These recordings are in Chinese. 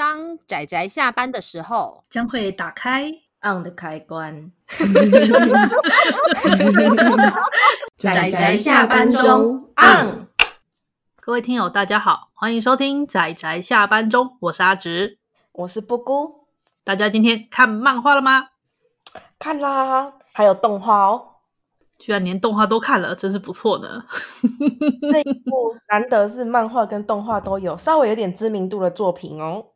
当仔仔下班的时候，将会打开 on 的开关。仔仔下班中 on。各位听友，大家好，欢迎收听仔仔下班中，我是阿直，我是布姑。大家今天看漫画了吗？看啦，还有动画哦。居然连动画都看了，真是不错呢。这一部难得是漫画跟动画都有，稍微有点知名度的作品哦。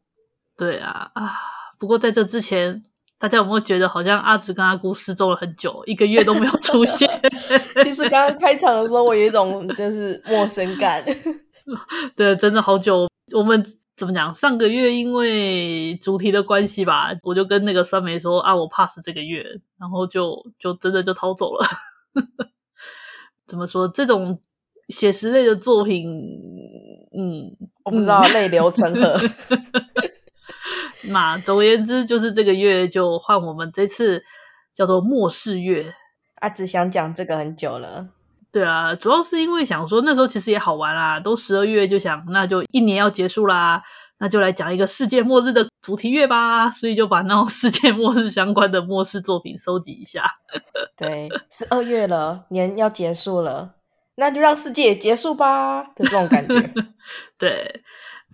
对啊啊！不过在这之前，大家有没有觉得好像阿直跟阿姑失踪了很久，一个月都没有出现？其实刚刚开场的时候，我有一种就是陌生感。对，真的好久。我们怎么讲？上个月因为主题的关系吧，我就跟那个酸梅说啊，我 pass 这个月，然后就就真的就逃走了。怎么说？这种写实类的作品，嗯，我不知道，泪流成河。那总而言之，就是这个月就换我们这次叫做末世月。啊，只想讲这个很久了。对啊，主要是因为想说那时候其实也好玩啦，都十二月就想，那就一年要结束啦。那就来讲一个世界末日的主题月吧，所以就把那种世界末日相关的末世作品收集一下。对，十二月了，年要结束了，那就让世界也结束吧的这种感觉。对，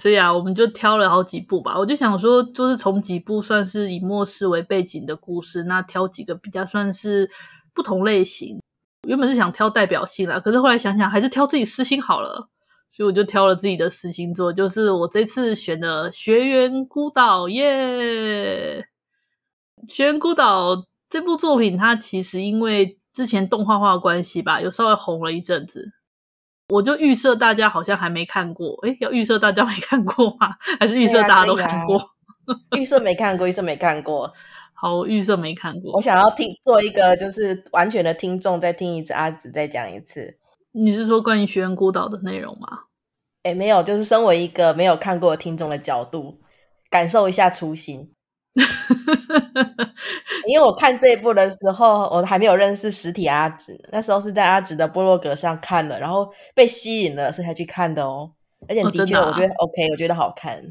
所以啊，我们就挑了好几部吧。我就想说，就是从几部算是以末世为背景的故事，那挑几个比较算是不同类型。原本是想挑代表性啦，可是后来想想，还是挑自己私心好了。所以我就挑了自己的私心作，就是我这次选的《学员孤岛》耶。《学员孤岛》这部作品，它其实因为之前动画化的关系吧，有稍微红了一阵子。我就预设大家好像还没看过，诶，要预设大家没看过吗？还是预设大家都看过？预设没看过，预设没看过。好，我预设没看过。我想要听做一个就是完全的听众，再听一次阿紫再讲一次。你是说关于《学园孤岛》的内容吗？诶，没有，就是身为一个没有看过的听众的角度，感受一下初心。因为我看这一部的时候，我还没有认识实体阿紫，那时候是在阿紫的部落格上看的，然后被吸引了，所以才去看的哦。而且的确，我觉得 OK，我觉得好看。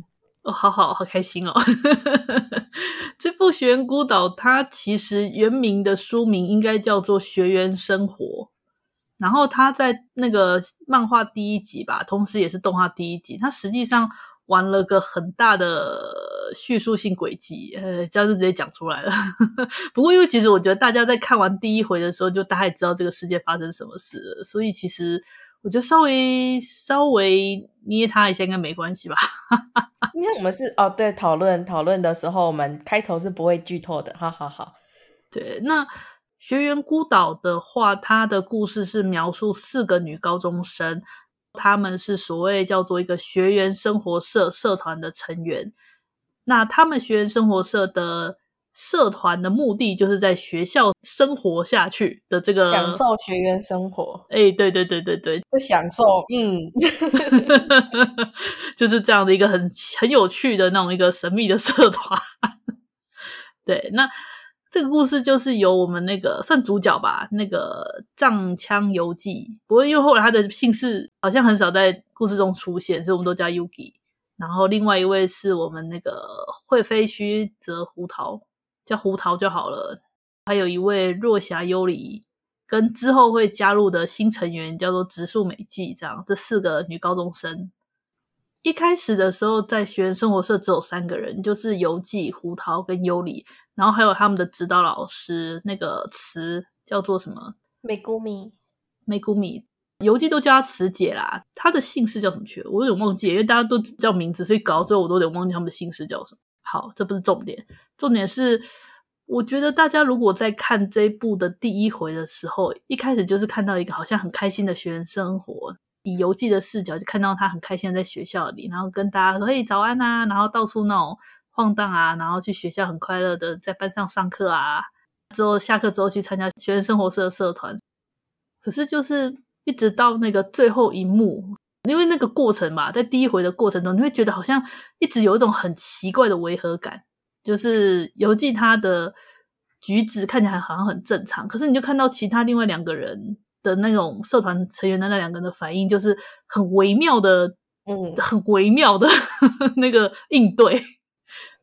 哦，好好好开心哦！这部《学园孤岛》它其实原名的书名应该叫做《学园生活》。然后它在那个漫画第一集吧，同时也是动画第一集，它实际上玩了个很大的叙述性轨迹，呃，这样就直接讲出来了。不过，因为其实我觉得大家在看完第一回的时候，就大概知道这个世界发生什么事了，所以其实我觉得稍微稍微捏他一下应该没关系吧。因为我们是哦，对，讨论讨论的时候，我们开头是不会剧透的，好好好。对，那。学员孤岛的话，它的故事是描述四个女高中生，她们是所谓叫做一个学员生活社社团的成员。那他们学员生活社的社团的目的，就是在学校生活下去的这个享受学员生活。哎，对对对对对，不享受，嗯，就是这样的一个很很有趣的那种一个神秘的社团。对，那。这个故事就是由我们那个算主角吧，那个藏枪游记。不过因为后来他的姓氏好像很少在故事中出现，所以我们都叫 Yuki。然后另外一位是我们那个会飞须泽胡桃，叫胡桃就好了。还有一位若霞优里，跟之后会加入的新成员叫做植树美纪。这样，这四个女高中生一开始的时候在学园生活社只有三个人，就是游记、胡桃跟优里。然后还有他们的指导老师，那个词叫做什么？美谷米，美谷米，游记都叫她慈姐啦。她的姓氏叫什么去？我有点忘记，因为大家都叫名字，所以搞到最后我都有点忘记他们的姓氏叫什么。好，这不是重点，重点是我觉得大家如果在看这一部的第一回的时候，一开始就是看到一个好像很开心的学园生活，以游记的视角就看到他很开心的在学校里，然后跟大家说：“嘿，早安呐、啊！”然后到处那种。晃荡啊，然后去学校很快乐的在班上上课啊，之后下课之后去参加学生生活社的社团。可是就是一直到那个最后一幕，因为那个过程嘛，在第一回的过程中，你会觉得好像一直有一种很奇怪的违和感，就是游记他的举止看起来好像很正常，可是你就看到其他另外两个人的那种社团成员的那两个人的反应，就是很微妙的，嗯，很微妙的 那个应对。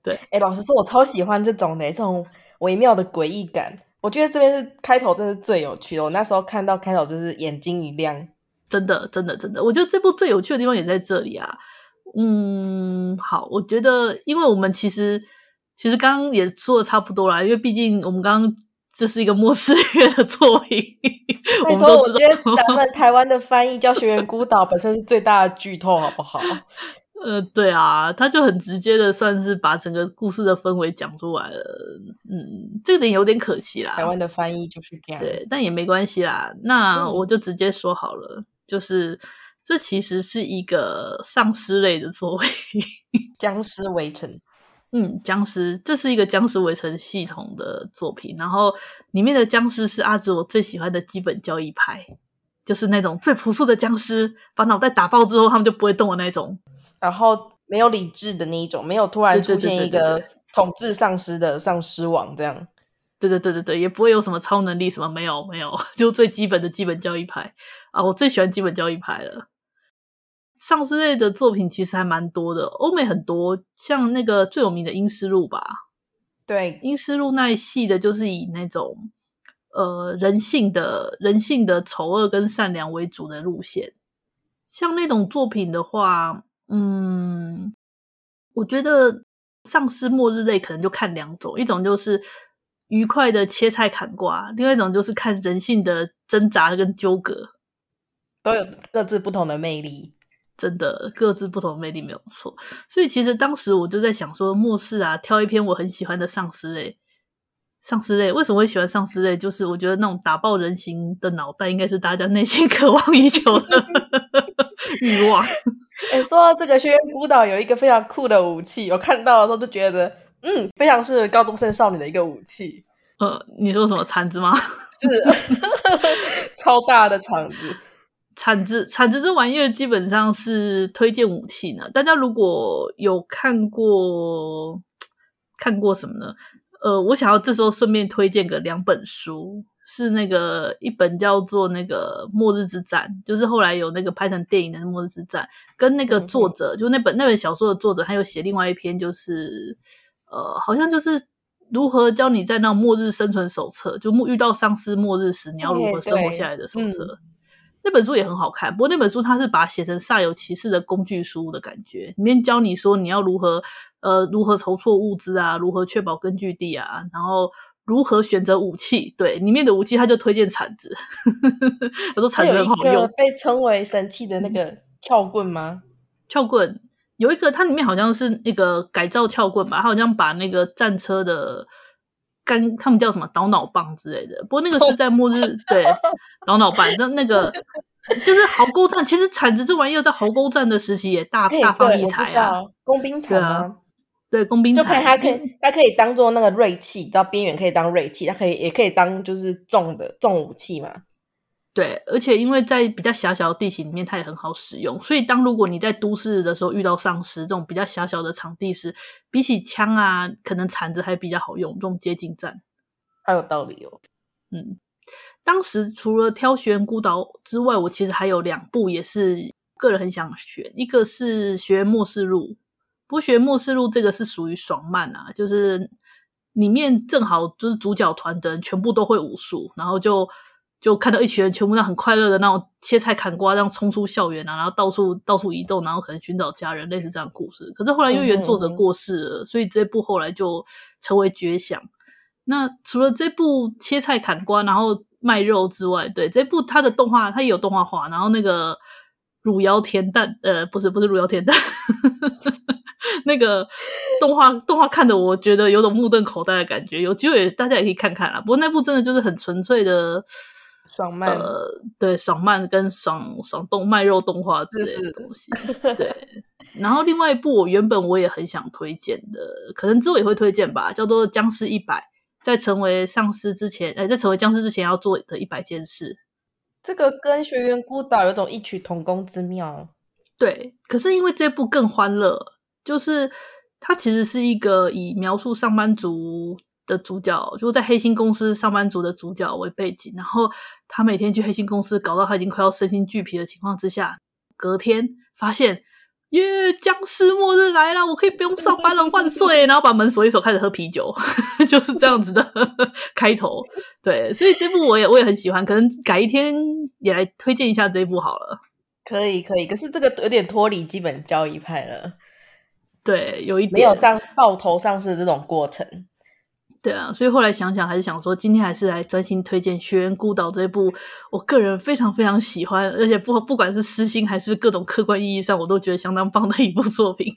对，哎，老实说，我超喜欢这种的，这种微妙的诡异感。我觉得这边是开头，真是最有趣的。我那时候看到开头，就是眼睛一亮，真的，真的，真的。我觉得这部最有趣的地方也在这里啊。嗯，好，我觉得，因为我们其实其实刚刚也说的差不多啦，因为毕竟我们刚刚这是一个末世月的作品，我们都知道。我觉得咱们台湾的翻译叫《学园孤岛》，本身是最大的剧透，好不好？呃，对啊，他就很直接的，算是把整个故事的氛围讲出来了。嗯，这点有点可惜啦。台湾的翻译就是这样，对，但也没关系啦。那我就直接说好了，嗯、就是这其实是一个丧尸类的作为，僵尸围城。嗯，僵尸，这是一个僵尸围城系统的作品。然后里面的僵尸是阿哲我最喜欢的基本交易派，就是那种最朴素的僵尸，把脑袋打爆之后，他们就不会动的那种。然后没有理智的那一种，没有突然出现一个统治丧尸的丧尸王这样。对对对对对，也不会有什么超能力什么，没有没有，就最基本的基本交易牌啊！我最喜欢基本交易牌了。丧尸类的作品其实还蛮多的，欧美很多，像那个最有名的《阴尸路》吧。对，《阴尸路》那一系的就是以那种呃人性的人性的丑恶跟善良为主的路线，像那种作品的话。嗯，我觉得丧尸末日类可能就看两种，一种就是愉快的切菜砍瓜，另外一种就是看人性的挣扎跟纠葛，都有各自不同的魅力，真的各自不同的魅力没有错。所以其实当时我就在想说，末世啊，挑一篇我很喜欢的丧尸类，丧尸类为什么会喜欢丧尸类？就是我觉得那种打爆人形的脑袋，应该是大家内心 渴望已久的欲望。哎，说到这个，轩辕孤岛有一个非常酷的武器，我看到的时候就觉得，嗯，非常是高中生少女的一个武器。呃，你说什么铲子吗？是，超大的铲子。铲子，铲子这玩意儿基本上是推荐武器呢。大家如果有看过，看过什么呢？呃，我想要这时候顺便推荐个两本书。是那个一本叫做那个《末日之战》，就是后来有那个拍成电影的《末日之战》，跟那个作者，嗯、就那本那本小说的作者，他有写另外一篇，就是呃，好像就是如何教你在那末日生存手册，就遇到丧尸末日时你要如何生活下来的手册。嗯、那本书也很好看，不过那本书它是把它写成煞有其事的工具书的感觉，里面教你说你要如何呃如何筹措物资啊，如何确保根据地啊，然后。如何选择武器？对，里面的武器，他就推荐铲子。我说铲子很好用，被称为神器的那个撬棍吗？撬棍有一个，它里面好像是那个改造撬棍吧？它好像把那个战车的干，他们叫什么倒脑棒之类的。不过那个是在末日，对，倒脑棒。那那个 就是壕沟战。其实铲子这玩意儿在壕沟战的时期也大大放异彩啊，工兵铲啊。对，工兵铲就看它可以，它可以当做那个锐器，你知道边缘可以当锐器，它可以也可以当就是重的重武器嘛。对，而且因为在比较狭小的地形里面，它也很好使用。所以当如果你在都市的时候遇到丧尸这种比较狭小的场地时，比起枪啊，可能铲子还比较好用。这种接近战，还有道理哦。嗯，当时除了挑《选孤岛》之外，我其实还有两部也是个人很想选，一个是《学园末世录》。不学末世录这个是属于爽漫啊，就是里面正好就是主角团的人全部都会武术，然后就就看到一群人全部那很快乐的那种切菜砍瓜，这样冲出校园啊，然后到处到处移动，然后可能寻找家人，类似这样的故事。可是后来因为原作者过世了，嗯嗯嗯，所以这部后来就成为绝响。那除了这部切菜砍瓜，然后卖肉之外，对这部它的动画它也有动画化，然后那个汝窑甜蛋，呃，不是不是汝窑甜蛋。那个动画动画看的，我觉得有种目瞪口呆的感觉。有机会大家也可以看看啦。不过那部真的就是很纯粹的爽漫，呃，对，爽漫跟爽爽动卖肉动画之类的东西。对。然后另外一部我原本我也很想推荐的，可能之后也会推荐吧，叫做《僵尸一百》，在成为丧尸之前，哎，在成为僵尸之前要做的一百件事。这个跟《学园孤岛》有种异曲同工之妙。对，可是因为这部更欢乐。就是他其实是一个以描述上班族的主角，就是在黑心公司上班族的主角为背景，然后他每天去黑心公司，搞到他已经快要身心俱疲的情况之下，隔天发现耶，僵尸末日来了，我可以不用上班了，万岁！然后把门锁一锁，开始喝啤酒，就是这样子的 开头。对，所以这部我也我也很喜欢，可能改一天也来推荐一下这一部好了。可以可以，可是这个有点脱离基本交易派了。对，有一点没有上爆头上市的这种过程。对啊，所以后来想想，还是想说，今天还是来专心推荐《学园孤岛》这部，我个人非常非常喜欢，而且不不管是私心还是各种客观意义上，我都觉得相当棒的一部作品。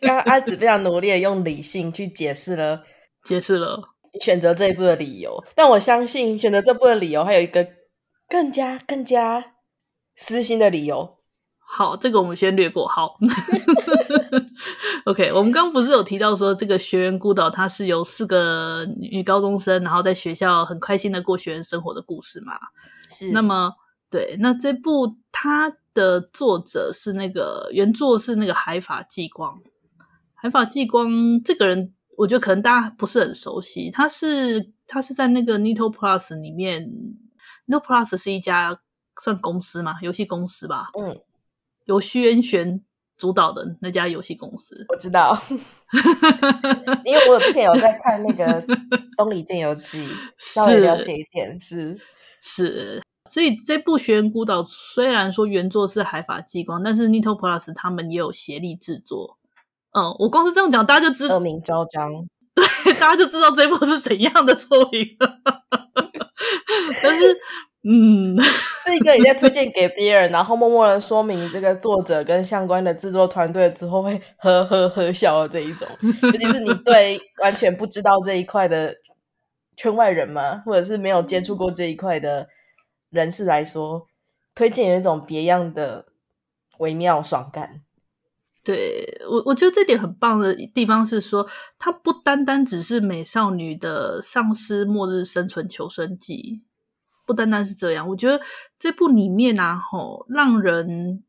刚刚阿紫 非常努力的用理性去解释了，解释了选择这一部的理由。但我相信选择这部的理由还有一个更加更加私心的理由。好，这个我们先略过。好。OK，我们刚刚不是有提到说，这个学员孤岛它是由四个女高中生，然后在学校很开心的过学员生活的故事嘛？是。那么，对，那这部它的作者是那个原作是那个海法纪光。海法纪光这个人，我觉得可能大家不是很熟悉。他是他是在那个 Nito Plus 里面，Nito Plus 是一家算公司嘛，游戏公司吧？嗯，由虚渊玄。主导的那家游戏公司，我知道，因为我之前有在看那个 《东里剑游记》，稍微了解一点，是是，所以这部《学园孤岛》虽然说原作是海法激光，但是 Nito Plus 他们也有协力制作。嗯，我光是这样讲，大家就知道恶名昭彰，对，大家就知道这部是怎样的作品。但是。嗯，是一个你在推荐给别人，然后默默的说明这个作者跟相关的制作团队之后，会呵呵呵笑的这一种。尤其是你对完全不知道这一块的圈外人嘛，或者是没有接触过这一块的人士来说，推荐有一种别样的微妙爽感。对，我，我觉得这点很棒的地方是说，它不单单只是美少女的丧尸末日生存求生记。不单单是这样，我觉得这部里面啊，吼，让人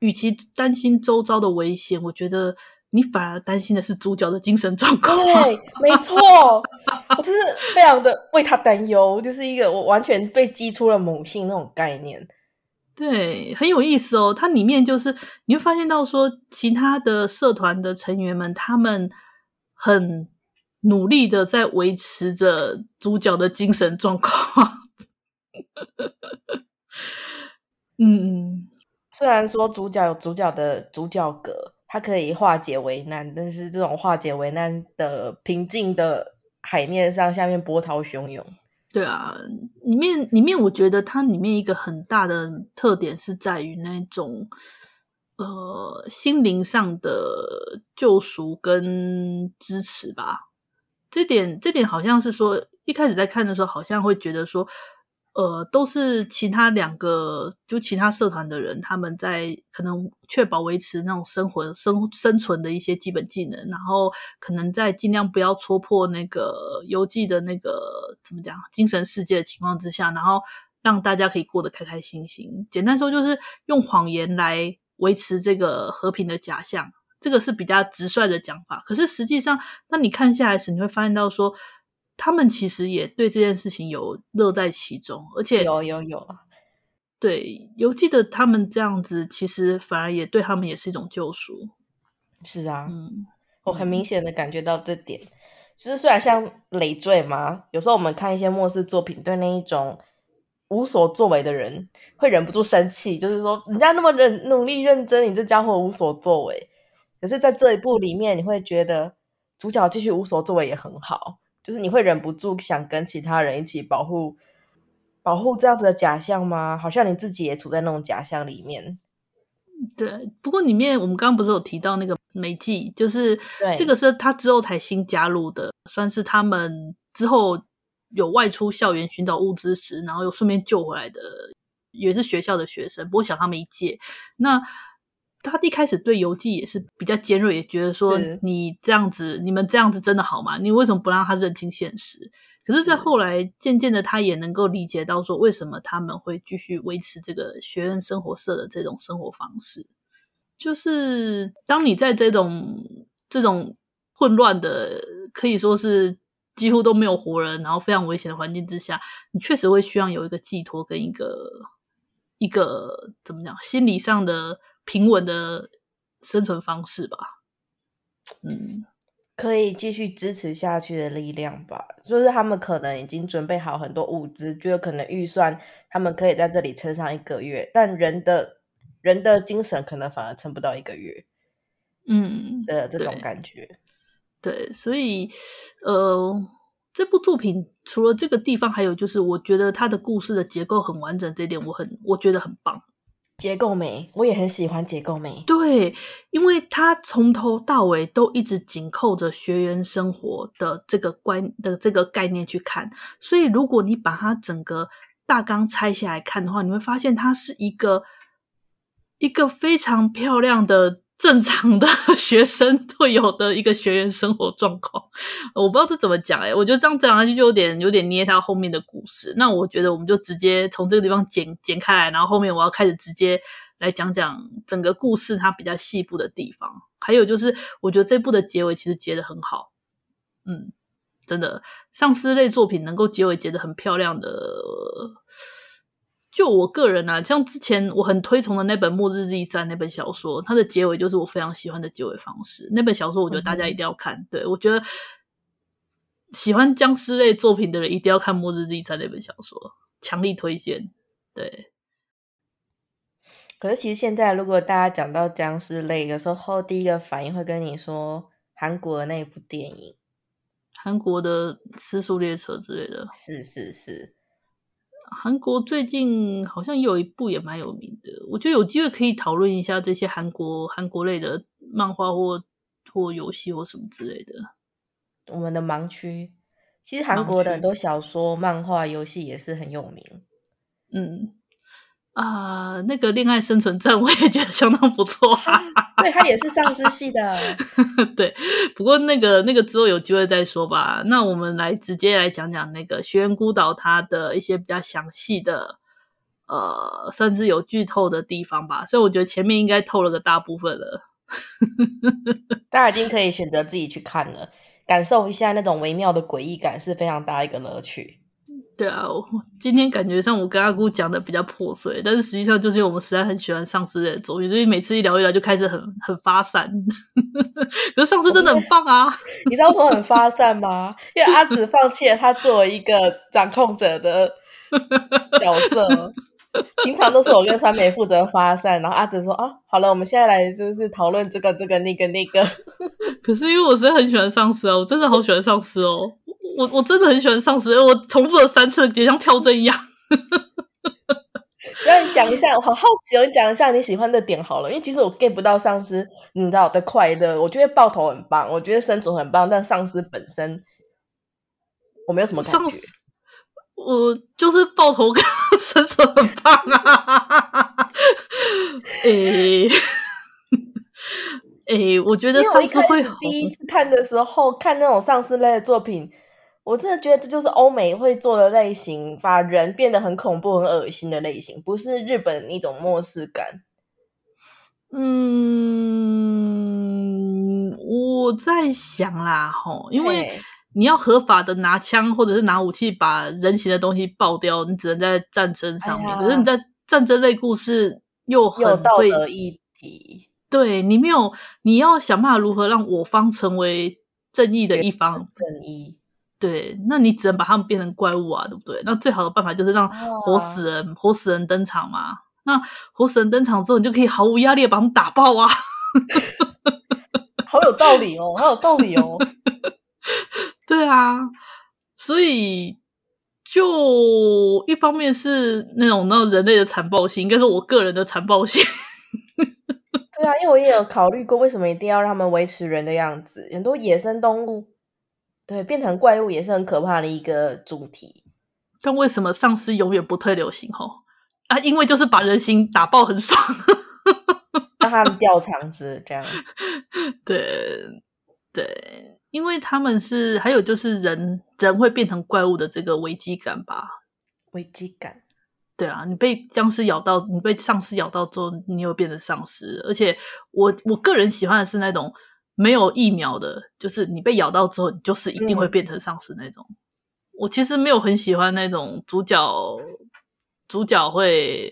与其担心周遭的危险，我觉得你反而担心的是主角的精神状况。对，没错，我真的非常的为他担忧，就是一个我完全被激出了母性那种概念。对，很有意思哦。它里面就是你会发现到说，其他的社团的成员们，他们很努力的在维持着主角的精神状况。嗯，虽然说主角有主角的主角格，他可以化解为难，但是这种化解为难的平静的海面上，下面波涛汹涌。对啊，里面里面，我觉得它里面一个很大的特点是在于那种呃心灵上的救赎跟支持吧。这点这点好像是说，一开始在看的时候，好像会觉得说。呃，都是其他两个，就其他社团的人，他们在可能确保维持那种生活、生生存的一些基本技能，然后可能在尽量不要戳破那个游记的那个怎么讲精神世界的情况之下，然后让大家可以过得开开心心。简单说，就是用谎言来维持这个和平的假象，这个是比较直率的讲法。可是实际上，当你看下来时，你会发现到说。他们其实也对这件事情有乐在其中，而且有有有，对，犹记得他们这样子，其实反而也对他们也是一种救赎。是啊，嗯，我很明显的感觉到这点。其实虽然像累赘嘛，有时候我们看一些末世作品，对那一种无所作为的人会忍不住生气，就是说人家那么认努力认真，你这家伙无所作为。可是，在这一部里面，你会觉得主角继续无所作为也很好。就是你会忍不住想跟其他人一起保护，保护这样子的假象吗？好像你自己也处在那种假象里面。对，不过里面我们刚刚不是有提到那个美纪，就是这个是他之后才新加入的，算是他们之后有外出校园寻找物资时，然后又顺便救回来的，也是学校的学生，不过小他们一届。那他一开始对游记也是比较尖锐，也觉得说你这样子，你们这样子真的好吗？你为什么不让他认清现实？可是，在后来渐渐的，他也能够理解到说，为什么他们会继续维持这个学院生活社的这种生活方式。就是当你在这种这种混乱的，可以说是几乎都没有活人，然后非常危险的环境之下，你确实会需要有一个寄托跟一个一个怎么讲，心理上的。平稳的生存方式吧。嗯，可以继续支持下去的力量吧。就是他们可能已经准备好很多物资，就有可能预算他们可以在这里撑上一个月，但人的人的精神可能反而撑不到一个月。嗯的这种感觉。对，所以呃，这部作品除了这个地方，还有就是我觉得它的故事的结构很完整，这点我很我觉得很棒。结构美，我也很喜欢结构美。对，因为它从头到尾都一直紧扣着学员生活的这个观的这个概念去看，所以如果你把它整个大纲拆下来看的话，你会发现它是一个一个非常漂亮的。正常的学生会有的一个学员生活状况，我不知道这怎么讲诶，我觉得这样讲下去就有点有点捏他后面的故事。那我觉得我们就直接从这个地方剪剪开来，然后后面我要开始直接来讲讲整个故事它比较细部的地方。还有就是，我觉得这部的结尾其实结得很好，嗯，真的，丧尸类作品能够结尾结得很漂亮的。就我个人啊，像之前我很推崇的那本《末日日记三》那本小说，它的结尾就是我非常喜欢的结尾方式。那本小说我觉得大家一定要看。嗯、对，我觉得喜欢僵尸类作品的人一定要看《末日日记三》那本小说，强力推荐。对。可是其实现在如果大家讲到僵尸类，有时候第一个反应会跟你说韩国的那一部电影，韩国的《失速列车》之类的。是是是。韩国最近好像有一部也蛮有名的，我觉得有机会可以讨论一下这些韩国韩国类的漫画或或游戏或什么之类的。我们的盲区，其实韩国的很多小说、漫画、游戏也是很有名。嗯。啊、呃，那个恋爱生存战我也觉得相当不错，对，他也是丧尸系的，对。不过那个那个之后有机会再说吧。那我们来直接来讲讲那个《学园孤岛》它的一些比较详细的，呃，算是有剧透的地方吧。所以我觉得前面应该透了个大部分了，大家已经可以选择自己去看了，感受一下那种微妙的诡异感，是非常大一个乐趣。对啊，我今天感觉上我跟阿姑讲的比较破碎，但是实际上就是因为我们实在很喜欢丧尸的作品，所以每次一聊一聊就开始很很发散。可是丧尸真的很棒啊！你知道为什么很发散吗？因为阿紫放弃了他作为一个掌控者的 角色，平常都是我跟三美负责发散，然后阿紫说：“啊，好了，我们现在来就是讨论这个这个那个那个。”可是因为我实在很喜欢丧尸啊，我真的好喜欢丧尸哦。我我真的很喜欢丧尸，我重复了三次，也像跳针一样。那你讲一下，我好好奇哦，你讲一下你喜欢的点好了，因为其实我 get 不到丧尸，你知道的快乐。我觉得爆头很棒，我觉得生存很棒，但丧尸本身我没有什么感觉。我就是爆头跟 生存很棒啊！诶、欸。诶，我觉得丧尸会第一次看的时候看那种丧尸类的作品。我真的觉得这就是欧美会做的类型，把人变得很恐怖、很恶心的类型，不是日本那种末世感。嗯，我在想啦，吼，因为你要合法的拿枪或者是拿武器把人形的东西爆掉，你只能在战争上面。哎、可是你在战争类故事又很有道德议题，对，你没有，你要想办法如何让我方成为正义的一方，正义。对，那你只能把他们变成怪物啊，对不对？那最好的办法就是让活死人、哦、活死人登场嘛。那活死人登场之后，你就可以毫无压力的把他们打爆啊！好有道理哦，好有道理哦。对啊，所以就一方面是那种那人类的残暴性，应该是我个人的残暴性。对啊，因为我也有考虑过，为什么一定要让他们维持人的样子？很多野生动物。对，变成怪物也是很可怕的一个主题。但为什么丧尸永远不退流行？吼啊，因为就是把人形打爆很爽，让他们掉肠子这样。对对，因为他们是还有就是人人会变成怪物的这个危机感吧？危机感。对啊，你被僵尸咬到，你被丧尸咬到之后，你又变成丧尸。而且我我个人喜欢的是那种。没有疫苗的，就是你被咬到之后，你就是一定会变成丧尸那种。嗯。我其实没有很喜欢那种主角主角会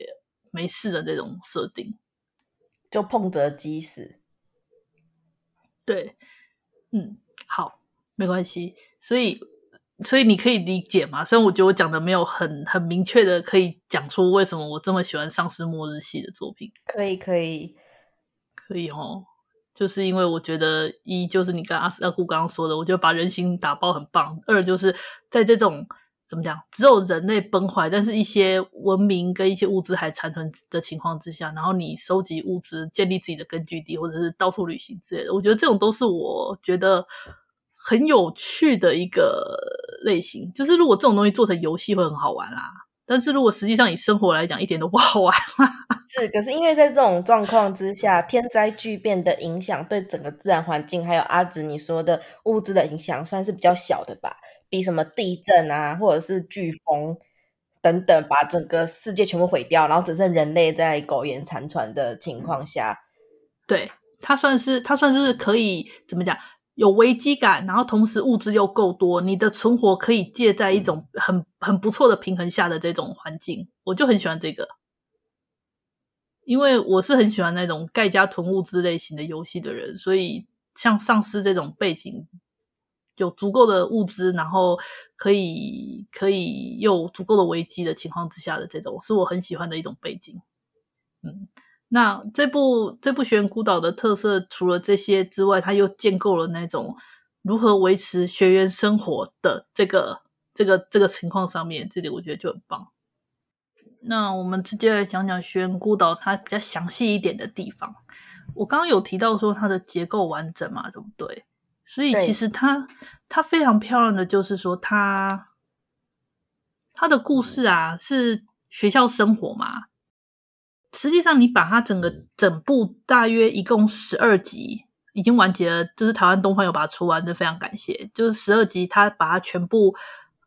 没事的这种设定，就碰着即死。对，嗯，好，没关系。所以，所以你可以理解嘛？虽然我觉得我讲的没有很很明确的，可以讲出为什么我这么喜欢丧尸末日系的作品。可以，可以，可以哦。就是因为我觉得一就是你跟阿斯阿顾刚刚说的，我觉得把人形打包很棒。二就是在这种怎么讲，只有人类崩坏，但是一些文明跟一些物资还残存的情况之下，然后你收集物资，建立自己的根据地，或者是到处旅行之类的，我觉得这种都是我觉得很有趣的一个类型。就是如果这种东西做成游戏会很好玩啦。但是如果实际上以生活来讲，一点都不好玩。是，可是因为在这种状况之下，天灾巨变的影响对整个自然环境，还有阿紫你说的物质的影响，算是比较小的吧？比什么地震啊，或者是飓风等等，把整个世界全部毁掉，然后只剩人类在苟延残喘的情况下，对，它算是它算是可以怎么讲？有危机感，然后同时物资又够多，你的存活可以借在一种很很不错的平衡下的这种环境，我就很喜欢这个，因为我是很喜欢那种盖家囤物资类型的游戏的人，所以像丧尸这种背景，有足够的物资，然后可以可以有足够的危机的情况之下的这种，是我很喜欢的一种背景，嗯。那这部这部《学园孤岛》的特色，除了这些之外，它又建构了那种如何维持学员生活的这个这个这个情况上面，这点我觉得就很棒。那我们直接来讲讲《学园孤岛》它比较详细一点的地方。我刚刚有提到说它的结构完整嘛，对不对？所以其实它它非常漂亮的就是说它它的故事啊是学校生活嘛。实际上，你把它整个整部大约一共十二集已经完结了，就是台湾东方有把它出完，这非常感谢。就是十二集，它把它全部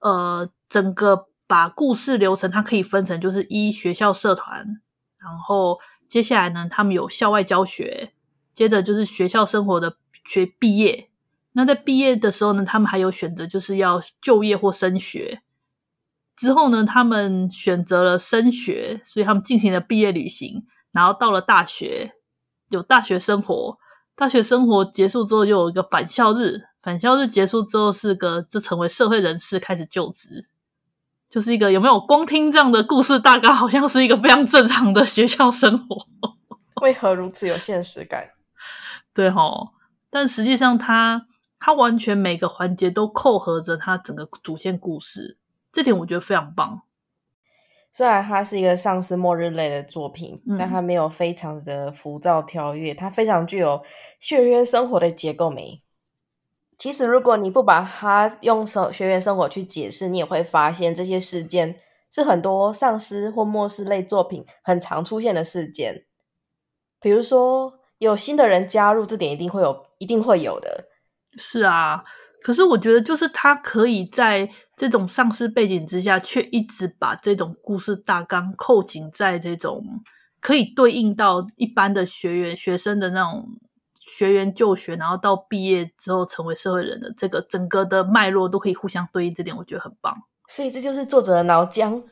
呃整个把故事流程，它可以分成就是一学校社团，然后接下来呢，他们有校外教学，接着就是学校生活的学毕业。那在毕业的时候呢，他们还有选择，就是要就业或升学。之后呢，他们选择了升学，所以他们进行了毕业旅行，然后到了大学，有大学生活。大学生活结束之后，又有一个返校日。返校日结束之后，是个就成为社会人士，开始就职。就是一个有没有光听这样的故事大概，好像是一个非常正常的学校生活。为何如此有现实感？对吼，但实际上他，他他完全每个环节都扣合着他整个主线故事。这点我觉得非常棒。虽然它是一个丧尸末日类的作品，嗯、但它没有非常的浮躁跳跃，它非常具有学园生活的结构美。其实，如果你不把它用学员生活去解释，你也会发现这些事件是很多丧尸或末世类作品很常出现的事件。比如说，有新的人加入，这点一定会有，一定会有的。是啊。可是我觉得，就是他可以在这种丧尸背景之下，却一直把这种故事大纲扣紧在这种可以对应到一般的学员学生的那种学员就学，然后到毕业之后成为社会人的这个整个的脉络都可以互相对应，这点我觉得很棒。所以这就是作者的脑浆。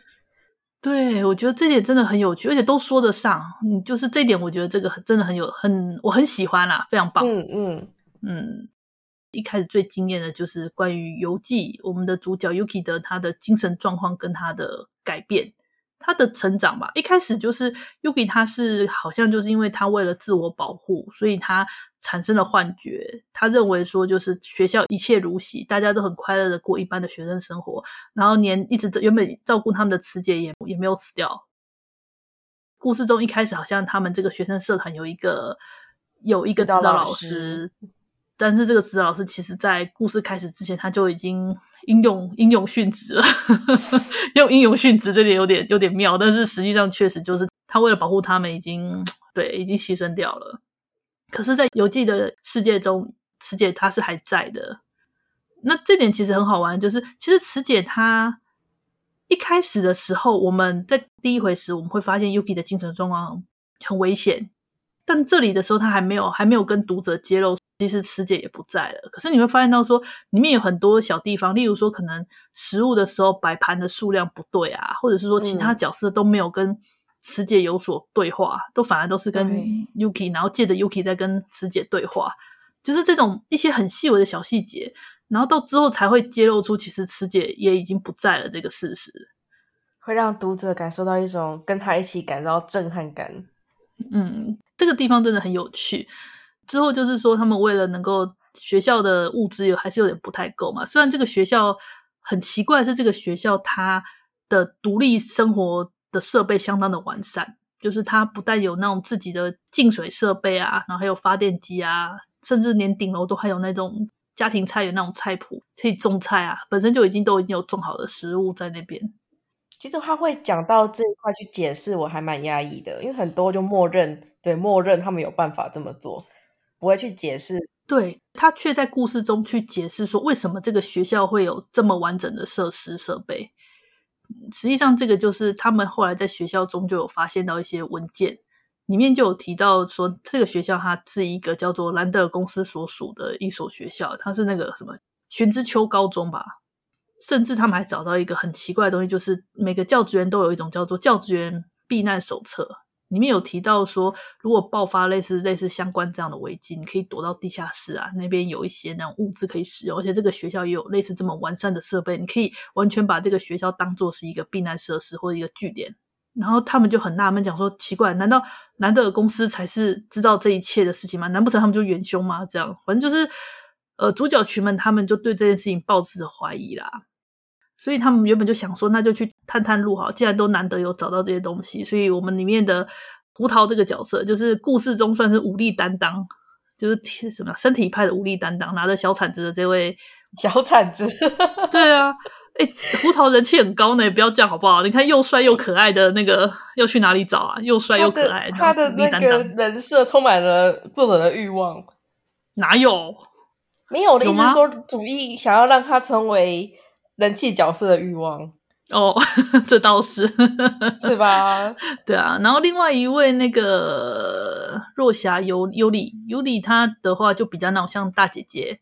对，我觉得这点真的很有趣，而且都说得上。嗯，就是这点，我觉得这个真的很有很我很喜欢啦，非常棒。嗯嗯嗯。一开始最惊艳的就是关于游记，我们的主角 Yuki 的他的精神状况跟他的改变，他的成长吧。一开始就是 Yuki，他是好像就是因为他为了自我保护，所以他产生了幻觉。他认为说就是学校一切如洗，大家都很快乐的过一般的学生生活，然后连一直原本照顾他们的慈姐也也没有死掉。故事中一开始好像他们这个学生社团有一个有一个指导老师。但是这个指导老师，其实在故事开始之前，他就已经英勇英勇殉职了。用英勇殉职这点有点有点妙，但是实际上确实就是他为了保护他们，已经对已经牺牲掉了。可是，在游记的世界中，慈姐她是还在的。那这点其实很好玩，就是其实慈姐她一开始的时候，我们在第一回时我们会发现 Yuki 的精神状况很危险，但这里的时候他还没有还没有跟读者揭露。其实慈姐也不在了，可是你会发现到说，里面有很多小地方，例如说可能食物的时候摆盘的数量不对啊，或者是说其他角色都没有跟慈姐有所对话，嗯、都反而都是跟 Yuki，然后借着 Yuki 在跟慈姐对话。就是这种一些很细微的小细节，然后到之后才会揭露出其实慈姐也已经不在了这个事实，会让读者感受到一种跟他一起感到震撼感。嗯，这个地方真的很有趣。之后就是说，他们为了能够学校的物资有还是有点不太够嘛。虽然这个学校很奇怪，是这个学校它的独立生活的设备相当的完善。就是它不但有那种自己的净水设备啊，然后还有发电机啊，甚至连顶楼都还有那种家庭菜园那种菜谱，可以种菜啊，本身就已经都已经有种好的食物在那边。其实他会讲到这一块去解释，我还蛮压抑的，因为很多就默认，对，默认他们有办法这么做，不会去解释。对，他却在故事中去解释说，为什么这个学校会有这么完整的设施设备。实际上，这个就是他们后来在学校中就有发现到一些文件，里面就有提到说，这个学校它是一个叫做兰德尔公司所属的一所学校，它是那个什么玄之丘高中吧。甚至他们还找到一个很奇怪的东西，就是每个教职员都有一种叫做教职员避难手册。里面有提到说，如果爆发类似类似相关这样的危机，你可以躲到地下室啊，那边有一些那种物资可以使用，而且这个学校也有类似这么完善的设备，你可以完全把这个学校当做是一个避难设施或者一个据点。然后他们就很纳闷，讲说奇怪，难道兰德尔公司才是知道这一切的事情吗？难不成他们就元凶吗？这样，反正就是呃，主角群们他们就对这件事情抱持着怀疑啦。所以他们原本就想说，那就去探探路哈。既然都难得有找到这些东西，所以我们里面的胡桃这个角色，就是故事中算是武力担当，就是什么身体派的武力担当，拿着小铲子的这位小铲子。对啊，哎、欸，胡桃人气很高呢，不要这样好不好？你看又帅又可爱的那个，要去哪里找啊？又帅又可爱，他的，他的那个人设充满了作者的欲望。哪有？没有的意思是说，主意想要让他成为。人气角色的欲望哦，这倒是是吧？对啊，然后另外一位那个若霞尤尤里尤里，她的话就比较那种像大姐姐，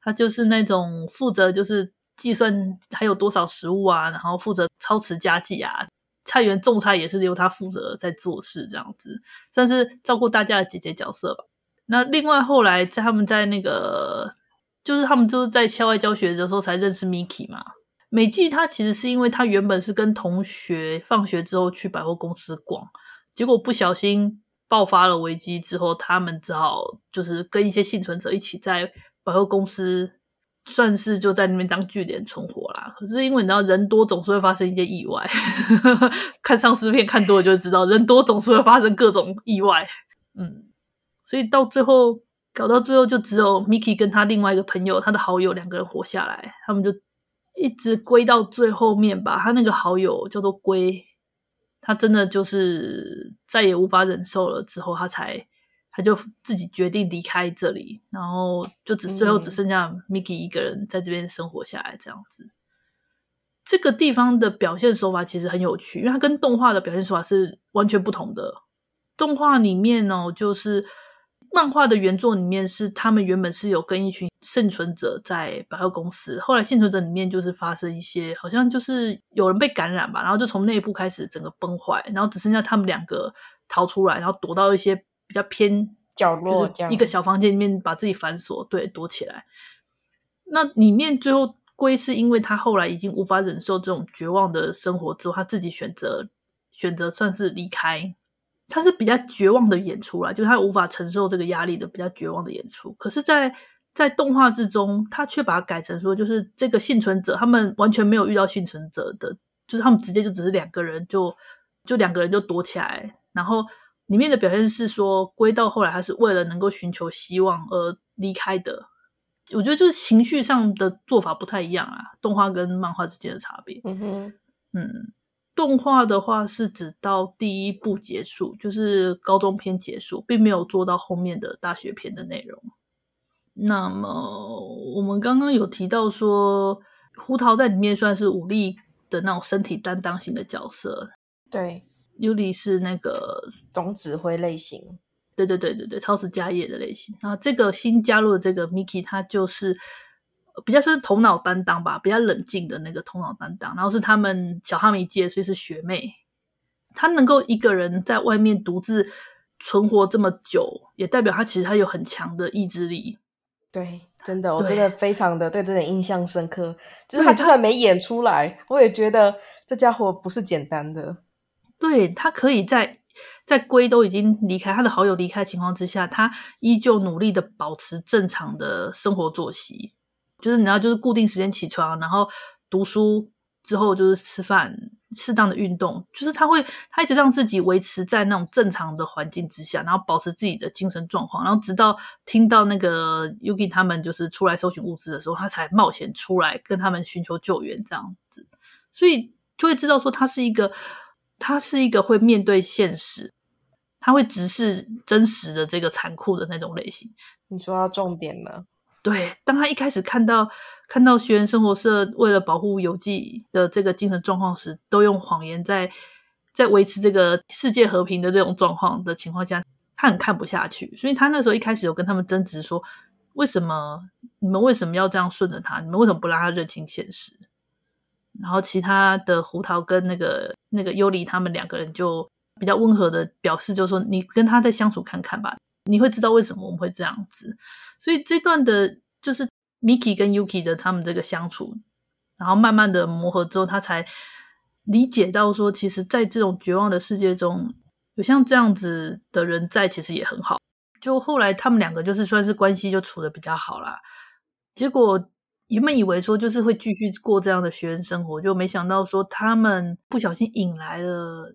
她就是那种负责就是计算还有多少食物啊，然后负责操持家计啊，菜园种菜也是由她负责在做事，这样子算是照顾大家的姐姐角色吧。那另外后来在他们在那个。就是他们就是在校外教学的时候才认识 Miki 嘛。美纪他其实是因为他原本是跟同学放学之后去百货公司逛，结果不小心爆发了危机之后，他们只好就是跟一些幸存者一起在百货公司，算是就在那边当据点存活啦。可是因为你知道人多总是会发生一些意外，看丧尸片看多了就知道人多总是会发生各种意外。嗯，所以到最后。搞到最后，就只有 Miki 跟他另外一个朋友，他的好友两个人活下来。他们就一直归到最后面吧。他那个好友叫做龟，他真的就是再也无法忍受了，之后他才他就自己决定离开这里，然后就只最后只剩下 Miki 一个人在这边生活下来，这样子。这个地方的表现手法其实很有趣，因为它跟动画的表现手法是完全不同的。动画里面呢，就是。漫画的原作里面是他们原本是有跟一群幸存者在百货公司，后来幸存者里面就是发生一些，好像就是有人被感染吧，然后就从内部开始整个崩坏，然后只剩下他们两个逃出来，然后躲到一些比较偏角落，一个小房间里面把自己反锁，对，躲起来。那里面最后归是因为他后来已经无法忍受这种绝望的生活之后，他自己选择选择算是离开。他是比较绝望的演出啦，就是他无法承受这个压力的比较绝望的演出。可是在，在在动画之中，他却把它改成说，就是这个幸存者他们完全没有遇到幸存者的，就是他们直接就只是两个人就，就就两个人就躲起来。然后里面的表现是说，归到后来他是为了能够寻求希望而离开的。我觉得就是情绪上的做法不太一样啊，动画跟漫画之间的差别。嗯哼，嗯。动画的话是指到第一部结束，就是高中篇结束，并没有做到后面的大学篇的内容。那么我们刚刚有提到说，胡桃在里面算是武力的那种身体担当型的角色，对，尤里是那个总指挥类型，对对对对对，超时家业的类型。然后这个新加入的这个 Miki，他就是。比较是头脑担当吧，比较冷静的那个头脑担当，然后是他们小哈迷界，所以是学妹。她能够一个人在外面独自存活这么久，也代表她其实她有很强的意志力。对，真的，我真的非常的对这点印象深刻。就是他就算没演出来，我也觉得这家伙不是简单的。对，他可以在在龟都已经离开，他的好友离开的情况之下，他依旧努力的保持正常的生活作息，就是你要就是固定时间起床，然后读书之后就是吃饭。适当的运动，就是他会，他一直让自己维持在那种正常的环境之下，然后保持自己的精神状况，然后直到听到那个 Yuki 他们就是出来搜寻物资的时候，他才冒险出来跟他们寻求救援这样子，所以就会知道说他是一个，他是一个会面对现实，他会直视真实的这个残酷的那种类型。你说到重点了。对，当他一开始看到看到学员生活社为了保护游记的这个精神状况时，都用谎言在在维持这个世界和平的这种状况的情况下，他很看不下去，所以他那时候一开始有跟他们争执说：为什么你们为什么要这样顺着他？你们为什么不让他认清现实？然后其他的胡桃跟那个那个优里他们两个人就比较温和的表示，就说你跟他再相处看看吧。你会知道为什么我们会这样子，所以这段的就是 Miki 跟 Yuki 的他们这个相处，然后慢慢的磨合之后，他才理解到说，其实，在这种绝望的世界中，有像这样子的人在，其实也很好。就后来他们两个就是算是关系就处得比较好啦。结果原本以为说就是会继续过这样的学生生活，就没想到说他们不小心引来了。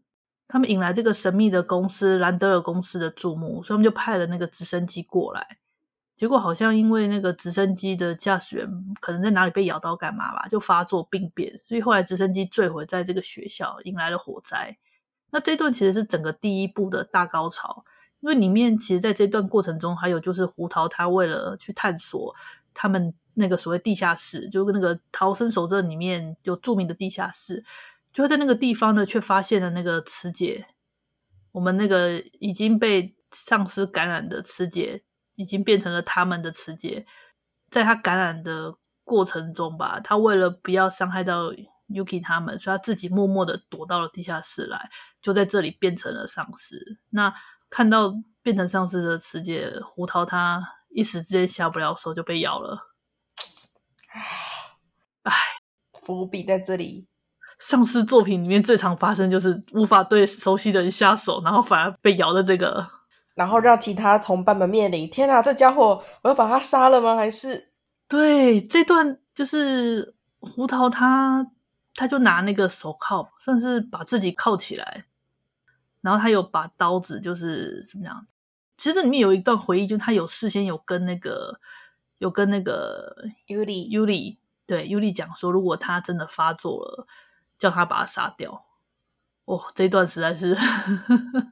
他们引来这个神秘的公司兰德尔公司的注目，所以他们就派了那个直升机过来。结果好像因为那个直升机的驾驶员可能在哪里被咬到干嘛吧，就发作病变，所以后来直升机坠毁在这个学校，引来了火灾。那这段其实是整个第一部的大高潮，因为里面其实在这段过程中，还有就是胡桃他为了去探索他们那个所谓地下室，就跟那个逃生守则里面有著名的地下室。就在那个地方呢，却发现了那个慈姐，我们那个已经被丧尸感染的慈姐，已经变成了他们的慈姐。在他感染的过程中吧，他为了不要伤害到 Yuki 他们，所以他自己默默的躲到了地下室来，就在这里变成了丧尸。那看到变成丧尸的慈姐，胡桃他一时之间下不了手，就被咬了。唉，唉，伏笔在这里。丧尸作品里面最常发生就是无法对熟悉的人下手，然后反而被咬的这个，然后让其他同伴们面临：天哪，这家伙我要把他杀了吗？还是对这段就是胡桃他他就拿那个手铐，算是把自己铐起来，然后他有把刀子就是怎么样？其实这里面有一段回忆，就是他有事先有跟那个有跟那个尤里尤里对尤里讲说，如果他真的发作了。叫他把他杀掉，哦，这一段实在是，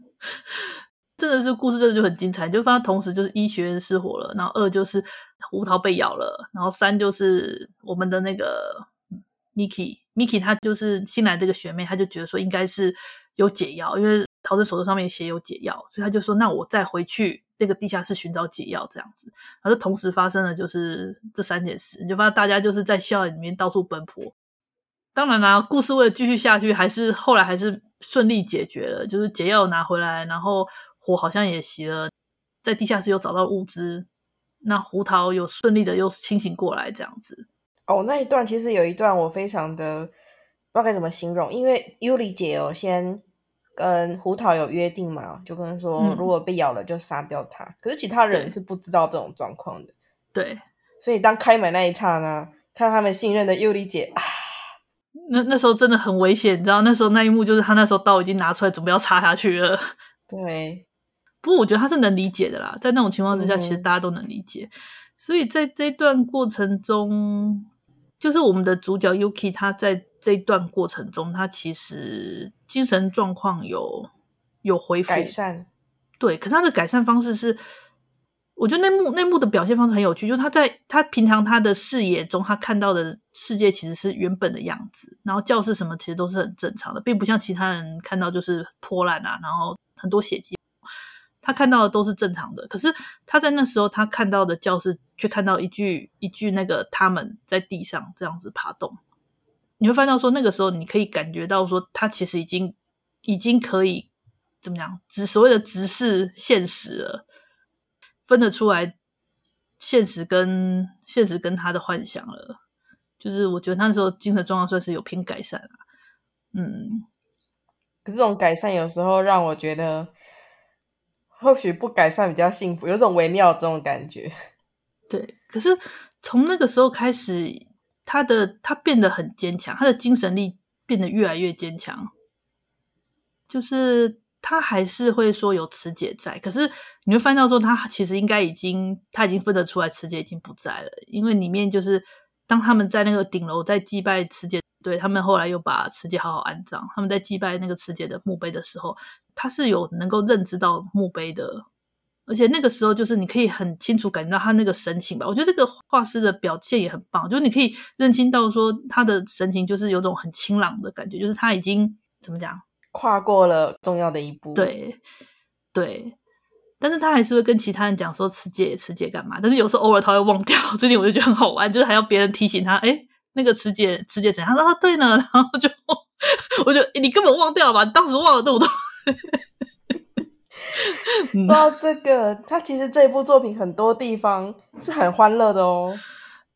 真的是故事，真的就很精彩。就发现同时就是一学院失火了，然后二就是胡桃被咬了，然后三就是我们的那个 Miki，Miki 他就是新来这个学妹，他就觉得说应该是有解药，因为逃生手册上面写有解药，所以他就说那我再回去那个地下室寻找解药这样子。然后同时发生了就是这三件事，你就发现大家就是在校园里面到处奔波。当然啦，故事为了继续下去，还是后来还是顺利解决了，就是解药拿回来，然后火好像也熄了，在地下室又找到物资，那胡桃有顺利的又清醒过来，这样子。哦，那一段其实有一段我非常的不知道该怎么形容，因为尤里姐有先跟胡桃有约定嘛，就跟说如果被咬了就杀掉他，嗯、可是其他人是不知道这种状况的。对，所以当开门那一刹那，看到他们信任的尤里姐啊。那那时候真的很危险，你知道，那时候那一幕就是他那时候刀已经拿出来准备要插下去了。对，不过我觉得他是能理解的啦，在那种情况之下，嗯、其实大家都能理解。所以在这段过程中，就是我们的主角 Yuki，他在这段过程中，他其实精神状况有有恢复改善。对，可是他的改善方式是。我觉得那幕那幕的表现方式很有趣，就是他在他平常他的视野中，他看到的世界其实是原本的样子，然后教室什么其实都是很正常的，并不像其他人看到就是破烂啊，然后很多血迹，他看到的都是正常的。可是他在那时候他看到的教室，却看到一具一具那个他们在地上这样子爬动，你会发现到说那个时候你可以感觉到说他其实已经已经可以怎么讲，直所谓的直视现实了。分得出来，现实跟现实跟他的幻想了。就是我觉得他那时候精神状况算是有偏改善了。嗯，可是这种改善有时候让我觉得，或许不改善比较幸福，有种微妙的这种感觉。对，可是从那个时候开始，他的他变得很坚强，他的精神力变得越来越坚强。就是他还是会说有慈姐在，可是你会发现到说他其实应该已经他已经分得出来慈姐已经不在了，因为里面就是当他们在那个顶楼在祭拜慈姐，对，他们后来又把慈姐好好安葬，他们在祭拜那个慈姐的墓碑的时候，他是有能够认知到墓碑的。而且那个时候，就是你可以很清楚感觉到他那个神情吧。我觉得这个画师的表现也很棒，就是你可以认清到说他的神情，就是有种很清朗的感觉，就是他已经怎么讲，跨过了重要的一步。对对，但是他还是会跟其他人讲说慈姐慈姐干嘛？但是有时候偶尔他会忘掉，这点我就觉得很好玩，就是还要别人提醒他，哎，那个慈姐慈姐怎样？他说啊，对呢，然后就 我就你根本忘掉了吧？当时忘了那么多。说到这个，他其实这一部作品很多地方是很欢乐的哦。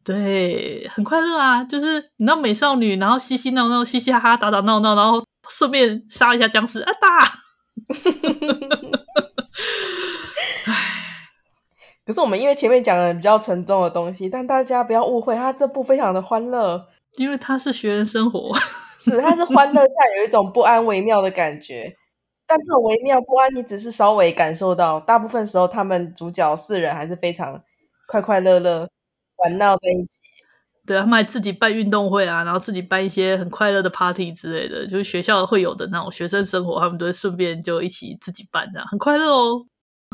对，很快乐啊，就是你知道美少女，然后嘻嘻闹闹、嘻嘻哈哈、打打闹闹，然后顺便杀一下僵尸啊打。可是我们因为前面讲了比较沉重的东西，但大家不要误会，他这部非常的欢乐，因为他是学园生活，是他是欢乐下有一种不安微妙的感觉。但这种微妙不安，你只是稍微感受到，大部分时候他们主角四人还是非常快快乐乐玩闹在一起。对，他们还自己办运动会啊，然后自己办一些很快乐的 party 之类的，就是学校会有的那种学生生活，他们都会顺便就一起自己办的，很快乐哦。